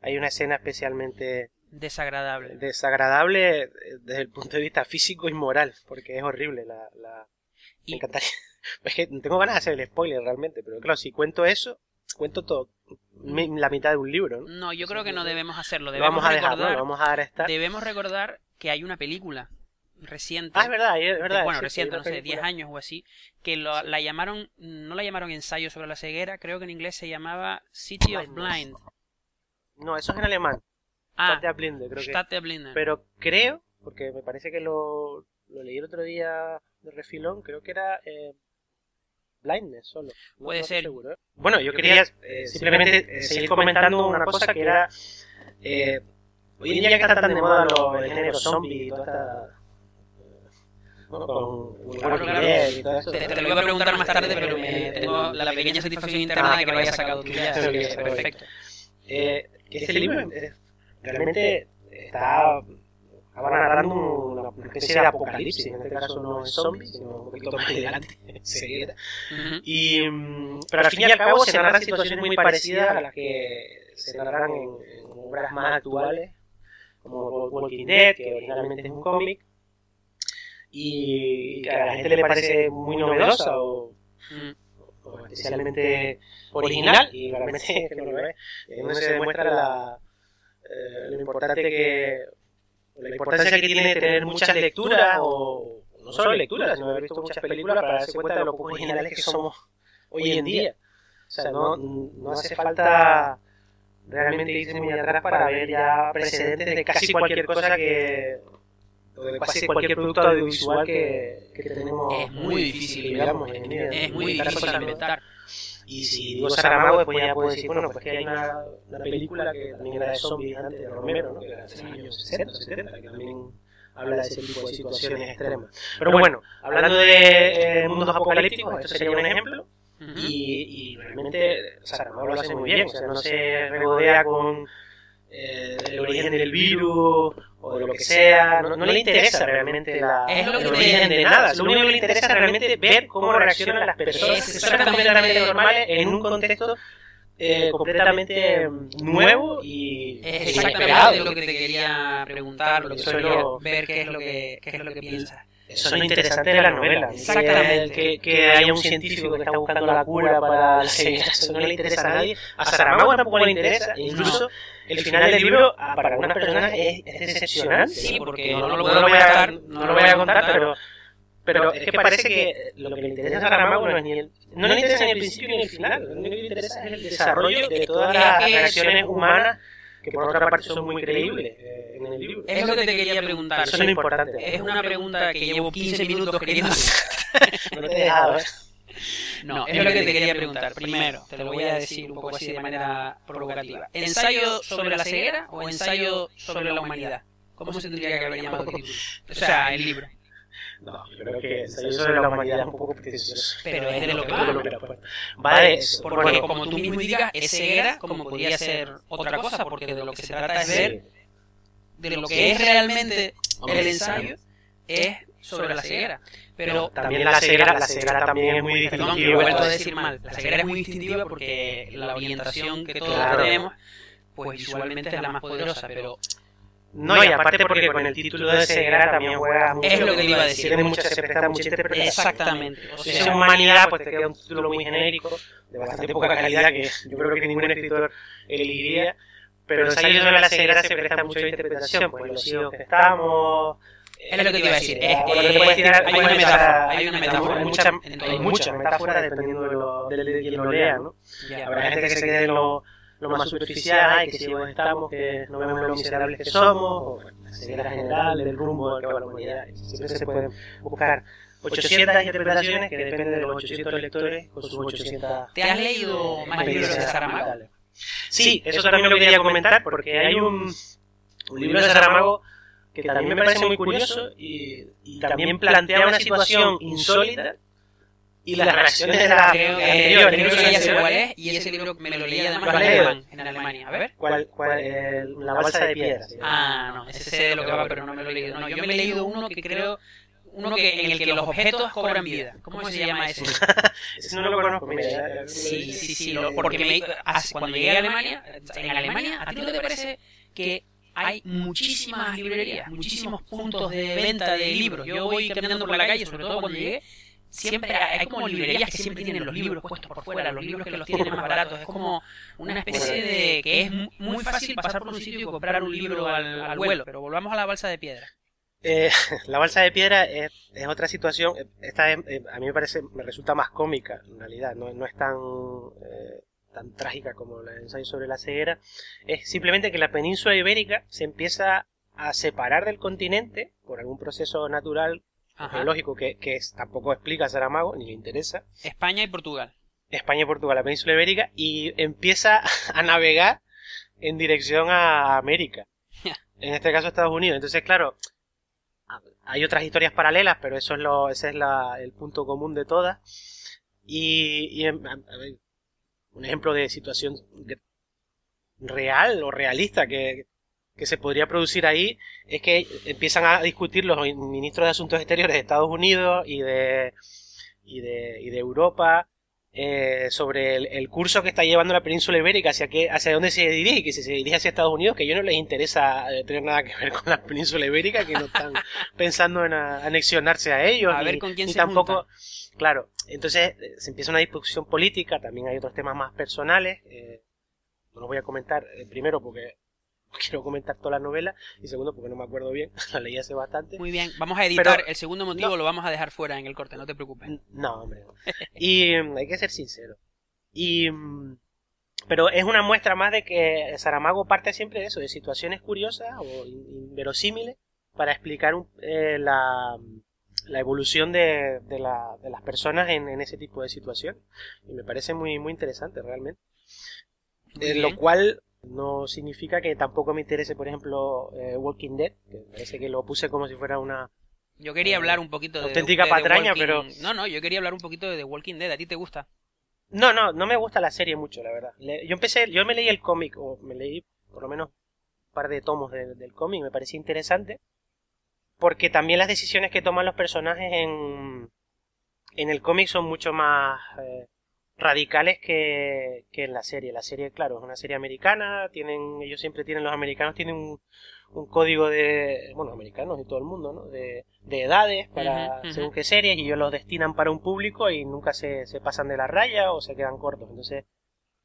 hay una escena especialmente desagradable. Desagradable eh, desde el punto de vista físico y moral, porque es horrible la... la... Me encantaría... Es que tengo ganas de hacer el spoiler realmente, pero claro, si cuento eso, cuento todo la mitad de un libro. No, no yo creo que no debemos hacerlo. Debemos vamos a recordar, vamos a estar. Debemos recordar que hay una película reciente. Ah, es verdad, es verdad. Bueno, reciente, no sé, 10 años o así, que la llamaron, no la llamaron ensayo sobre la ceguera, creo que en inglés se llamaba City of Blind. No, eso es en alemán. Ah, Blinde, creo que. Pero creo, porque me parece que lo, lo leí el otro día de refilón, creo que era eh, blindness solo. Puede ser. ¿eh? Bueno, yo quería eh, simplemente seguir comentando una cosa que era. Eh, hoy en día que está tan de moda lo, el género zombie y toda esta. Con, claro, claro. Y todo te, te, lo voy a preguntar más tarde, pero me, tengo la pequeña satisfacción interna de que lo haya sacado tú ya. Perfecto. Eh, que este libro realmente está Estaba narrando una, especie de apocalipsis, en este caso no es zombie, sino un poquito más adelante, enseguida. y, pero al fin y al cabo se narran situaciones muy parecidas a las que se narran en, obras más actuales, como Walking Dead, que originalmente es un cómic, y que a la gente le parece muy novedosa o, especialmente original, y realmente no lo es, donde se demuestra la, eh, lo importante que la importancia que tiene tener muchas lecturas, o no solo lecturas, sino haber visto muchas películas para darse cuenta de lo poco originales que somos hoy en día. O sea, no, no hace falta realmente irse muy atrás para ver ya precedentes de casi cualquier cosa que o de casi cualquier producto audiovisual que, que tenemos. Es muy difícil digamos, es muy difícil inventar y si digo Saramago, después ya puedo decir, bueno, pues que hay una, una película que también era de zombies antes de Romero, ¿no? que era de los años 60, 70, que también habla de ese tipo de situaciones extremas. Pero bueno, hablando de eh, mundos apocalípticos, esto sería un ejemplo. y, y, realmente Saramago lo hace muy bien, o sea, no se regodea con eh, el origen del virus o de lo que sea, no, le interesa realmente la, el origen de nada, lo único que le interesa es realmente ver cómo reaccionan las personas que son completamente normales en un contexto eh, completamente nuevo y es exactamente lo que te quería preguntar, lo que suelo ver qué es lo que, qué es lo que piensas. Eso es lo interesante de la novela. Exactamente. Que, que, haya un científico que está buscando la cura para la ceguera. Eso no le interesa a nadie. A Saramago tampoco le interesa. Incluso el final del libro, para algunas personas, es, es decepcionante. Sí, porque no, lo, voy a contar, no lo voy a contar, pero pero es que parece que lo que le interesa a Saramago no es ni el, no le interesa ni el principio ni el final, lo único que le interesa es el desarrollo de todas las reacciones humanas que por otra parte son muy creíbles eh, en el libro. Es lo que te quería preguntar. Eso es lo importante. Es una pregunta que llevo 15 minutos queriendo hacer. no te he dejado. No, es lo que te quería preguntar. Primero, te lo voy a decir un poco así de manera provocativa. ¿Ensayo sobre la ceguera o ensayo sobre la humanidad? ¿Cómo se tendría que haber llamado el título? O sea, el libro. No, yo creo que eso sobre la humanidad es un poco pretencioso. Pero es de lo que va. Va de eso. Porque, Bueno, como tú mismo indicas, es ceguera, como podría ser otra cosa, porque de lo que se trata es ver de lo que es realmente el ensayo, es sobre la ceguera. Pero también la ceguera, la ceguera también es muy Perdón, que lo he distintiva. vuelto a decir mal. La ceguera es muy distintiva porque la orientación que todos Claro. tenemos, pues visualmente es la más poderosa, pero No, y aparte porque con el título de ceguera también juega mucho. Es lo que te iba a decir. Tiene mucha, se presta mucha interpretación. exactamente. O Si es sea, humanidad, pues te queda un título muy genérico, de bastante poca calidad, que yo creo que ningún escritor elegiría. Pero el ensayo sobre la ceguera se presta mucho a interpretación, pues los hijos que estamos. Es lo que te iba a decir. Es, eh, tirar- hay puedes una metáfora. Hay una metáfora. Hay muchas en hay muchas metáforas dependiendo de, lo, de, de quien lo lea, ¿no? Ya. Habrá gente que se quede en lo, lo más superficial, ay, que ciegos estamos, que no vemos lo miserables que somos, o bueno, la ceguera general, del rumbo al que va la humanidad. Siempre se pueden buscar 800 interpretaciones que dependen de los 800 lectores con sus 800... ¿Te has leído más libros de Saramago? Sí, eso también lo quería comentar porque hay un, un libro de Saramago que también me parece muy curioso y, y también plantea una situación insólita y las reacciones de la Creo, eh, anterior. creo que ya sé cuál es y ese libro me lo leí además ¿Lo has en alemán, en Alemania. A ver. ¿Cuál, cuál, el- la balsa de piedra. se llama. Ah, no, ese sé de lo que va, pero no me lo he leído. No, yo me he leído uno que creo, uno que en el que los objetos cobran vida. ¿Cómo se llama ese? Ese no lo conozco, mira, Sí, sí, sí, lo- porque me, cuando llegué a Alemania, en Alemania, ¿a ti no te parece que hay muchísimas librerías, muchísimos puntos de venta de libros? Yo voy caminando por la calle, sobre todo cuando llegué, siempre hay como librerías que siempre tienen los libros puestos por fuera, los libros que los tienen más baratos, es como una especie de que es mu- muy fácil pasar por un sitio y comprar un libro al, vuelo, pero volvamos a la balsa de piedra. Eh, la balsa de piedra es, es otra situación. Esta es- eh, a mí me parece, me resulta más cómica, en realidad. No, no es tan, eh, tan trágica como el ensayo sobre la ceguera. Es simplemente que la península ibérica se empieza a separar del continente por algún proceso natural, Ajá. geológico, que, que es- tampoco explica Saramago, ni le interesa. España y Portugal. España y Portugal, la península ibérica, y empieza a navegar en dirección a América. En este caso Estados Unidos. Entonces, claro, hay otras historias paralelas, pero eso es lo, ese es la- el punto común de todas. Y, y em- a- a ver, un ejemplo de situación real o realista que, que se podría producir ahí es que empiezan a discutir los ministros de Asuntos Exteriores de Estados Unidos y de, y de, y de Europa eh, sobre el, el curso que está llevando la península ibérica, hacia, qué, hacia dónde se dirige, que si se dirige hacia Estados Unidos, que a ellos no les interesa eh, tener nada que ver con la península ibérica, que no están pensando en a- anexionarse a ellos, A ni, ver con quién ni se tampoco... Claro, entonces eh, se empieza una discusión política, también hay otros temas más personales, eh, no los voy a comentar, primero porque quiero comentar toda la novela, y segundo porque no me acuerdo bien, la leí hace bastante. Muy bien, vamos a editar. Pero- el segundo motivo no. lo vamos a dejar fuera en el corte, no te preocupes. No, hombre. no. Y mm, hay que ser sincero. Y, mm, pero es una muestra más de que Saramago parte siempre de eso, de situaciones curiosas o in- inverosímiles para explicar un- eh, la, la evolución de, de, la- de las personas en, en ese tipo de situaciones. Y me parece muy, muy interesante realmente. Eh, lo cual no significa que tampoco me interese, por ejemplo, eh, Walking Dead, que parece que lo puse como si fuera una... Yo quería hablar un poquito de. auténtica de patraña, Walking- pero- No, no, yo quería hablar un poquito de The Walking Dead. ¿A ti te gusta? No, no, no me gusta la serie mucho, la verdad. Yo empecé, yo me leí el cómic, o me leí por lo menos un par de tomos de- del cómic, me parecía interesante. Porque también las decisiones que toman los personajes en, en el cómic son mucho más eh, radicales que, que en la serie. La serie, claro, es una serie americana, tienen, ellos siempre tienen, los americanos tienen un, un código de, bueno, americanos y todo el mundo, ¿no? De, de edades para según qué series y ellos los destinan para un público y nunca se, se pasan de la raya o se quedan cortos. Entonces,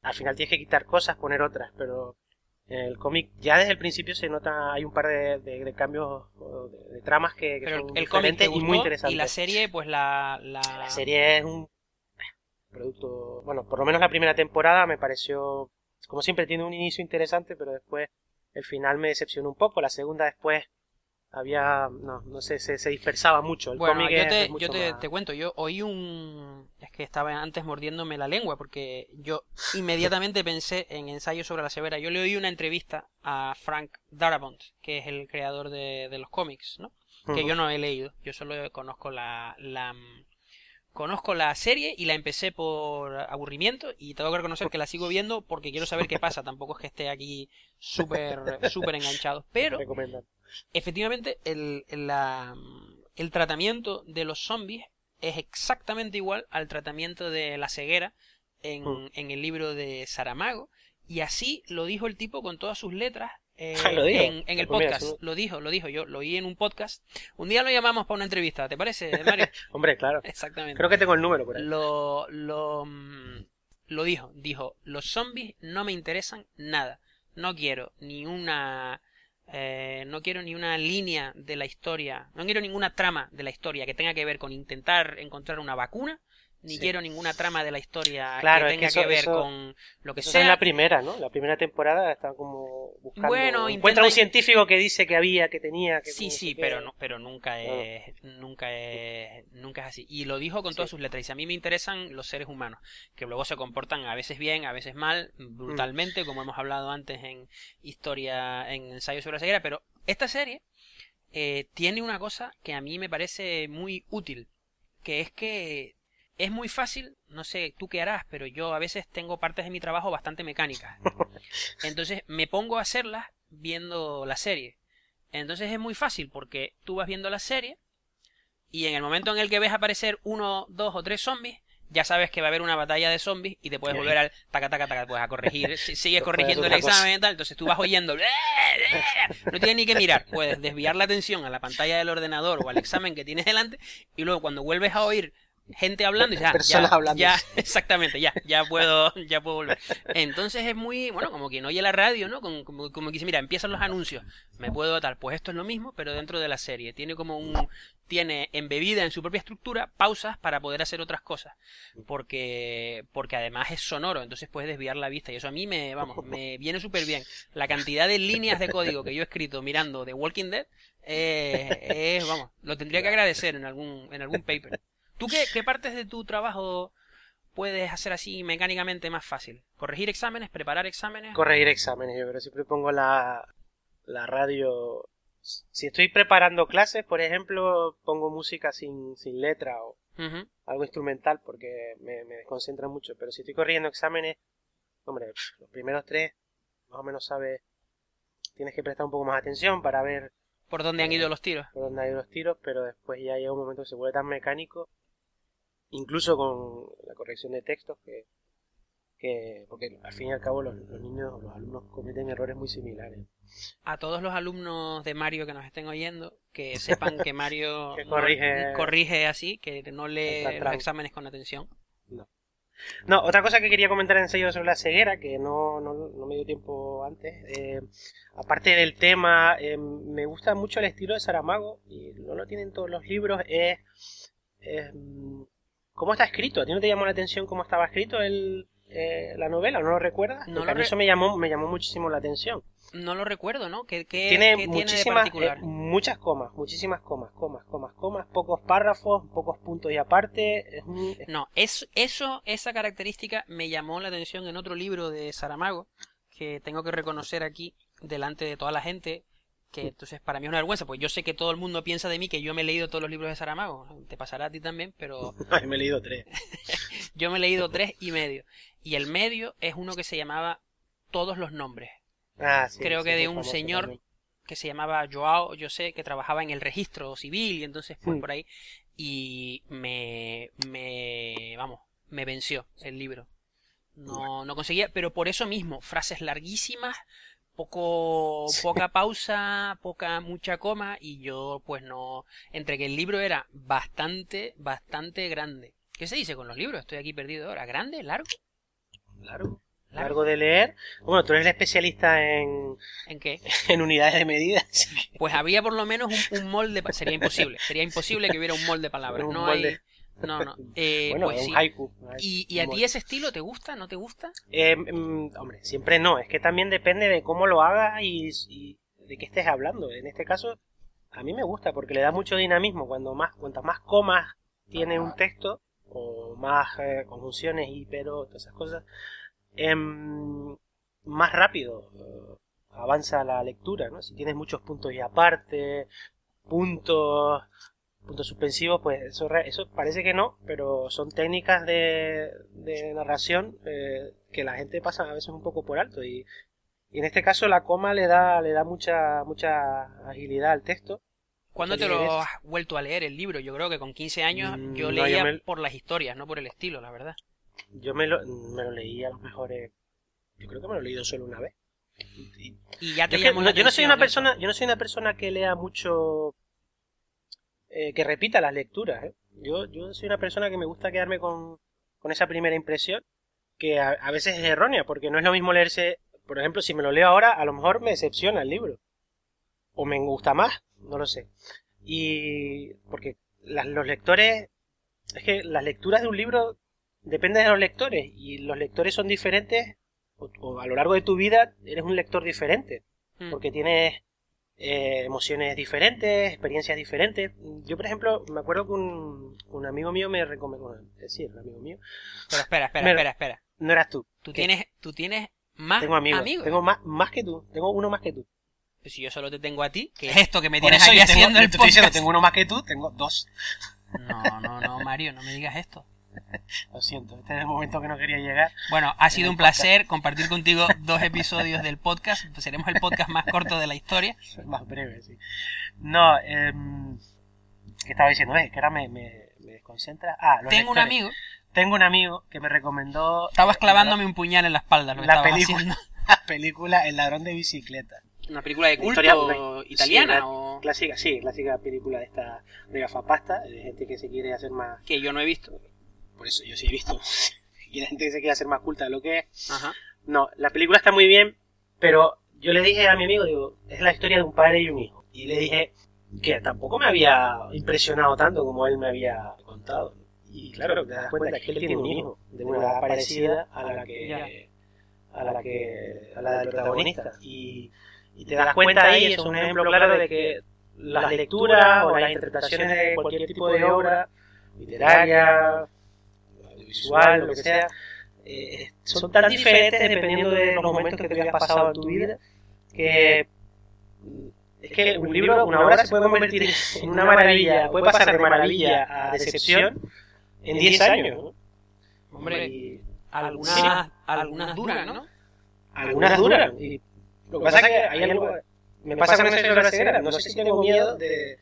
al final tienes que quitar cosas, poner otras, pero en el cómic ya desde el principio se nota, hay un par de, de- de cambios de, de tramas que, que Pero son el cómic te diferentes y muy gustó interesantes. y la serie, pues la. La, La serie es un producto, bueno, por lo menos la primera temporada me pareció, como siempre, tiene un inicio interesante, pero después el final me decepcionó un poco. La segunda después había, no, no sé, se, se dispersaba mucho. El Bueno, cómic yo te, mucho yo te, más- te cuento, yo oí un... Es que estaba antes mordiéndome la lengua porque yo inmediatamente pensé en Ensayo sobre la Severa. Yo le oí una entrevista a Frank Darabont, que es el creador de, de los cómics, ¿no? que yo no he leído. Yo solo conozco la, la conozco la serie y la empecé por aburrimiento y tengo que reconocer que la sigo viendo porque quiero saber qué pasa. Tampoco es que esté aquí súper súper enganchado. Pero efectivamente el, la, el tratamiento de los zombies es exactamente igual al tratamiento de la ceguera en, hmm. en el libro de Saramago. Y así lo dijo el tipo con todas sus letras eh, en, el podcast. Lo dijo, lo dijo. Yo lo oí en un podcast. Un día lo llamamos para una entrevista, ¿te parece, Mario? Hombre, claro. Exactamente. Creo que tengo el número por ahí. Lo, lo, mm, lo dijo. Dijo, los zombies no me interesan nada. No quiero ni una... Eh, no quiero ni una línea de la historia, no quiero ninguna trama de la historia que tenga que ver con intentar encontrar una vacuna ni quiero ninguna trama de la historia que tenga que, ver con lo que sea. es la primera, ¿no? La primera temporada está como buscando. Bueno, encuentra un científico que dice que había, que tenía, que Sí, sí, pero no, pero nunca es, nunca es, nunca es así. Y lo dijo con todas sus letras. Y a mí me interesan los seres humanos, que luego se comportan a veces bien, a veces mal, brutalmente, mm. como hemos hablado antes en historia, en ensayo sobre la ceguera. Pero esta serie eh, tiene una cosa que a mí me parece muy útil, que es que es muy fácil, no sé tú qué harás, pero yo a veces tengo partes de mi trabajo bastante mecánicas. Entonces me pongo a hacerlas viendo la serie. Entonces es muy fácil porque tú vas viendo la serie y en el momento en el que ves aparecer uno, dos o tres zombies, ya sabes que va a haber una batalla de zombies y te puedes volver al taca taca taca, pues a corregir, sigues corrigiendo el examen y tal, entonces tú vas oyendo, no tienes ni que mirar, puedes desviar la atención a la pantalla del ordenador o al examen que tienes delante y luego cuando vuelves a oír gente hablando y ya, ya, hablando. ya, exactamente, ya, ya puedo, ya puedo volver. Entonces es muy, bueno, como quien oye la radio, ¿no? Como, como, como que dice, mira, empiezan los anuncios, me puedo tal, pues esto es lo mismo, pero dentro de la serie. Tiene como un, tiene embebida en su propia estructura pausas para poder hacer otras cosas. Porque, porque además es sonoro, entonces puedes desviar la vista. Y eso a mí me, vamos, me viene súper bien. La cantidad de líneas de código que yo he escrito mirando The Walking Dead, eh, es, vamos, lo tendría que agradecer en algún, en algún paper. ¿Tú qué, partes de tu trabajo puedes hacer así mecánicamente más fácil? ¿Corregir exámenes? ¿Preparar exámenes? Corregir exámenes, yo creo. Siempre pongo la, la radio. Si estoy preparando clases, por ejemplo, pongo música sin, sin letra o algo instrumental porque me, me, desconcentra mucho. Pero si estoy corrigiendo exámenes, hombre, los primeros tres, más o menos sabes, tienes que prestar un poco más atención para ver por dónde han ido los tiros. Por dónde han ido los tiros, pero después ya llega un momento que se vuelve tan mecánico incluso con la corrección de textos que, que porque al fin y al cabo los, niños, los alumnos cometen errores muy similares. A todos los alumnos de Mario que nos estén oyendo, que sepan que Mario corrige, corrige así, que no lee los exámenes con atención. No. No, otra cosa que quería comentar en serio sobre la ceguera, que no, no, no me dio tiempo antes, eh, aparte del tema, eh, me gusta mucho el estilo de Saramago, y no lo tienen todos los libros, es, es ¿Cómo está escrito? ¿A ti no te llamó la atención cómo estaba escrito el, eh, la novela? ¿No lo recuerdas? No a mí eso me llamó, me llamó muchísimo la atención. No lo recuerdo, ¿no? ¿Qué, tiene muchísimas, eh, muchas comas, muchísimas comas, comas, comas, comas, pocos párrafos, pocos puntos y aparte. No, es, eso, esa característica me llamó la atención en otro libro de Saramago, que tengo que reconocer aquí, delante de toda la gente, que entonces para mí es una vergüenza, pues yo sé que todo el mundo piensa de mí que yo me he leído todos los libros de Saramago, te pasará a ti también, pero... me he leído tres. yo me he leído tres y medio. Y el medio es uno que se llamaba Todos los Nombres. Ah, sí, Creo que de un señor que se llamaba Joao, yo sé, que trabajaba en el registro civil y entonces fue hmm. por ahí y me, me, vamos, me venció el libro. No, no conseguía, pero por eso mismo, frases larguísimas, poco poca pausa, poca mucha coma y yo pues no entre que el libro era bastante bastante grande. ¿Qué se dice con los libros? Estoy aquí perdido ahora. ¿Grande? ¿Largo? Largo. Largo de leer. Bueno, tú eres el especialista en... ¿En qué? En unidades de medida. Pues había por lo menos un, molde... Sería imposible. Sería imposible que hubiera un molde de palabras. no hay... No, no. Eh, bueno, pues un haiku. ¿Y, a ti ese estilo te gusta? ¿No te gusta? Eh, mm, hombre, siempre no. Es que también depende de cómo lo hagas y, de qué estés hablando. En este caso, a mí me gusta porque le da mucho dinamismo. Cuando más, cuantas más comas tiene un texto, o más eh, conjunciones y pero, todas esas cosas, em, más rápido avanza la lectura, ¿no? Si tienes muchos puntos y aparte, puntos puntos suspensivos, pues eso, eso parece que no, pero son técnicas de, de narración eh, que la gente pasa a veces un poco por alto y, y, en este caso la coma le da le da mucha mucha agilidad al texto. ¿Cuándo te lo has vuelto a leer el libro? Yo creo que con 15 años mm, yo leía por las historias, no por el estilo, la verdad. Yo me lo, me lo leí a lo mejor, yo creo que me lo he leído solo una vez. Y, ya te yo, yo no soy una persona, yo no soy una persona que lea mucho eh, que repita las lecturas. ¿eh? Yo, yo soy una persona que me gusta quedarme con, con esa primera impresión, que a, veces es errónea, porque no es lo mismo leerse, por ejemplo, si me lo leo ahora, a lo mejor me decepciona el libro. O me gusta más, no lo sé. Y porque los lectores, es que las lecturas de un libro dependen de los lectores, y los lectores son diferentes, o, a lo largo de tu vida eres un lector diferente, mm. porque tienes eh, emociones diferentes, experiencias diferentes. Yo, por ejemplo, me acuerdo que un, un amigo mío me recomendó, decir, un amigo mío. Pero espera, espera, espera, espera. No eras tú. Tú tienes, tú tienes más tengo amigos. Tengo más, más que tú. Tengo uno más que tú. Pues si yo solo te tengo a ti, ¿qué es esto que me tienes ahí haciendo el podcast? Diciendo, tengo uno más que tú, tengo dos. No, no, no, Mario, no me digas esto. Lo siento, este es el momento que no quería llegar. Bueno, ha sido un placer compartir contigo dos episodios del podcast. Seremos el podcast más corto de la historia. Más breve, sí. No, eh, ¿qué estaba diciendo? ¿Ves? Que ahora me, me, desconcentra. Ah, los Tengo un amigo. Tengo un amigo que me recomendó. Estabas clavándome un puñal en la espalda, la película, La película El ladrón de bicicleta. ¿Una película de culto italiana? o... Clásica, sí, clásica película de esta de gafapasta, de gente que se quiere hacer más. Que yo no he visto por eso yo sí he visto. y la gente se quiere hacer más culta de lo que es. No, la película está muy bien, pero yo le dije a mi amigo, digo, es la historia de un padre y un hijo. Y le dije que tampoco me había impresionado tanto como él me había contado. Y claro, te das cuenta que él tiene un hijo de una edad parecida a la que a la que a la del protagonista. Y, y te das cuenta ahí, es un ejemplo claro de que las lecturas o las interpretaciones de cualquier tipo de obra literaria, visual, lo que sea, eh, son tan diferentes dependiendo de los momentos que te hayas pasado en tu vida, que es que un libro, una obra se puede convertir en una maravilla, puede pasar de maravilla a decepción en 10 años. Hombre, algunas, algunas duran, ¿no? Algunas duran. Y lo que pasa es que hay algo, me pasa con esa ceguera, no sé si tengo miedo de,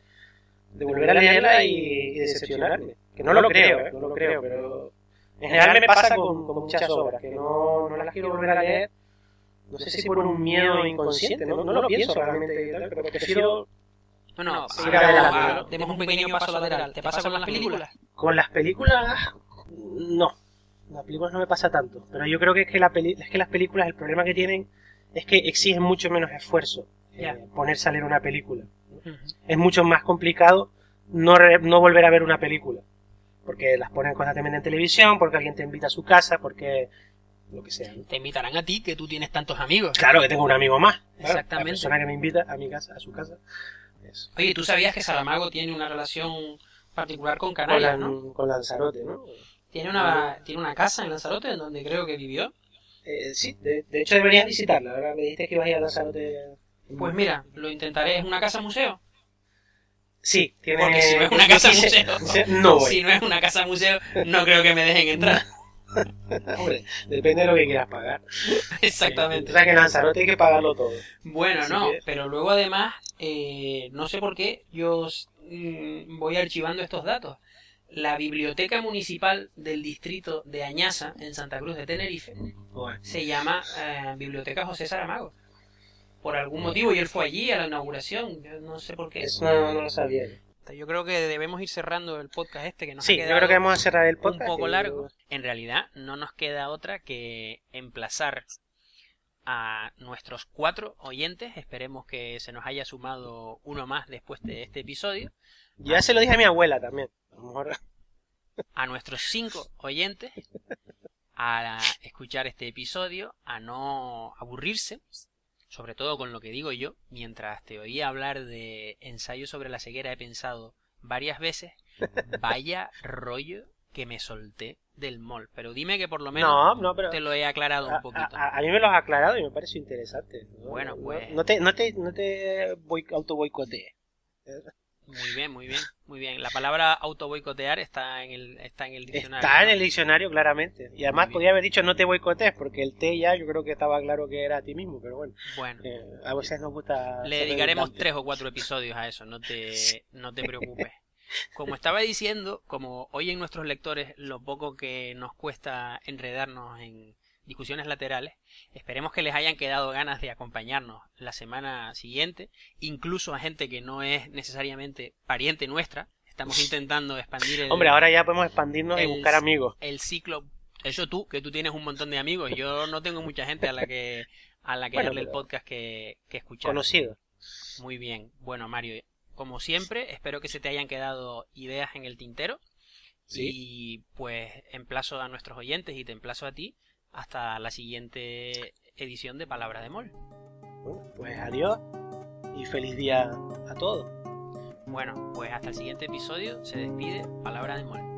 de volver a leerla y, y decepcionarme. Que no lo creo, ¿eh? no lo creo, pero en general me pasa con, con muchas obras, que no, no, las quiero volver a leer. No sé si por un miedo inconsciente, no, no lo pienso realmente, pero prefiero bueno, seguir adelante. Demos un pequeño paso lateral. ¿Te pasa con las películas? Con las películas, no. Las películas no me pasa tanto. Pero yo creo que es que, la peli es que las películas, el problema que tienen es que exigen mucho menos esfuerzo eh, ponerse a leer una película. Es mucho más complicado no, no volver a ver una película porque las ponen constantemente en televisión, porque alguien te invita a su casa, porque lo que sea. Te invitarán a ti, que tú tienes tantos amigos. Claro que tengo un amigo más. Exactamente. La persona que me invita a mi casa, a su casa. Oye, ¿tú sabías que Saramago tiene una relación particular con Canarias, con, con Lanzarote, ¿no? Tiene una, tiene una casa en Lanzarote en donde creo que vivió. Eh, sí, de, hecho deberías visitarla. Ahora me dijiste que ibas a ir a Lanzarote. Pues mira, lo intentaré. ¿Es una casa museo? Sí, tiene... Porque si no es una casa museo, no si no es una casa museo, no creo que me dejen entrar. Hombre, depende de lo que quieras pagar. Exactamente. O sea que en Lanzarote hay que pagarlo todo. Bueno, no, pero luego además, eh, no sé por qué, yo mm, voy archivando estos datos. La biblioteca municipal del distrito de Añaza, en Santa Cruz de Tenerife, se llama eh, Biblioteca José Saramago por algún motivo y él fue allí a la inauguración. Yo no sé por qué. Eso no, lo sabía. Yo creo que debemos ir cerrando el podcast este que nos sí, yo creo que vamos a cerrar el podcast. Un poco largo. En realidad, no nos queda otra que emplazar a nuestros cuatro oyentes. Esperemos que se nos haya sumado uno más después de este episodio. Ya se lo dije a mi abuela también. A, lo mejor... a nuestros cinco oyentes a escuchar este episodio, a no aburrirse sobre todo con lo que digo yo, mientras te oía hablar de ensayo sobre la ceguera he pensado varias veces, vaya rollo que me solté del mall. Pero dime que por lo menos te lo he aclarado un poquito. A, mí me lo has aclarado y me parece interesante. Bueno, pues... No, te, no te, no te auto boicotees. Muy bien, muy bien, muy bien. La palabra auto boicotear está en el, está en el diccionario. Está en el diccionario claramente. Y además podía haber dicho no te boicotees, porque el T ya yo creo que estaba claro que era a ti mismo, pero bueno. Bueno. Eh, a veces nos gusta... Le dedicaremos tres o cuatro episodios a eso, no te, no te preocupes. Como estaba diciendo, como hoy en nuestros lectores lo poco que nos cuesta enredarnos en discusiones laterales, esperemos que les hayan quedado ganas de acompañarnos la semana siguiente, incluso a gente que no es necesariamente pariente nuestra. Estamos intentando expandir el... Hombre, ahora ya podemos expandirnos y buscar amigos. El ciclo... Eso tú, que tú tienes un montón de amigos. Yo no tengo mucha gente a la que a la que darle el podcast que, que escuchar. Conocido. Muy bien. Bueno, Mario, como siempre, espero que se te hayan quedado ideas en el tintero. Y pues emplazo a nuestros oyentes y te emplazo a ti hasta la siguiente edición de Palabra de Mol. pues adiós y feliz día a todos. Bueno, pues hasta el siguiente episodio se despide Palabra de Mol.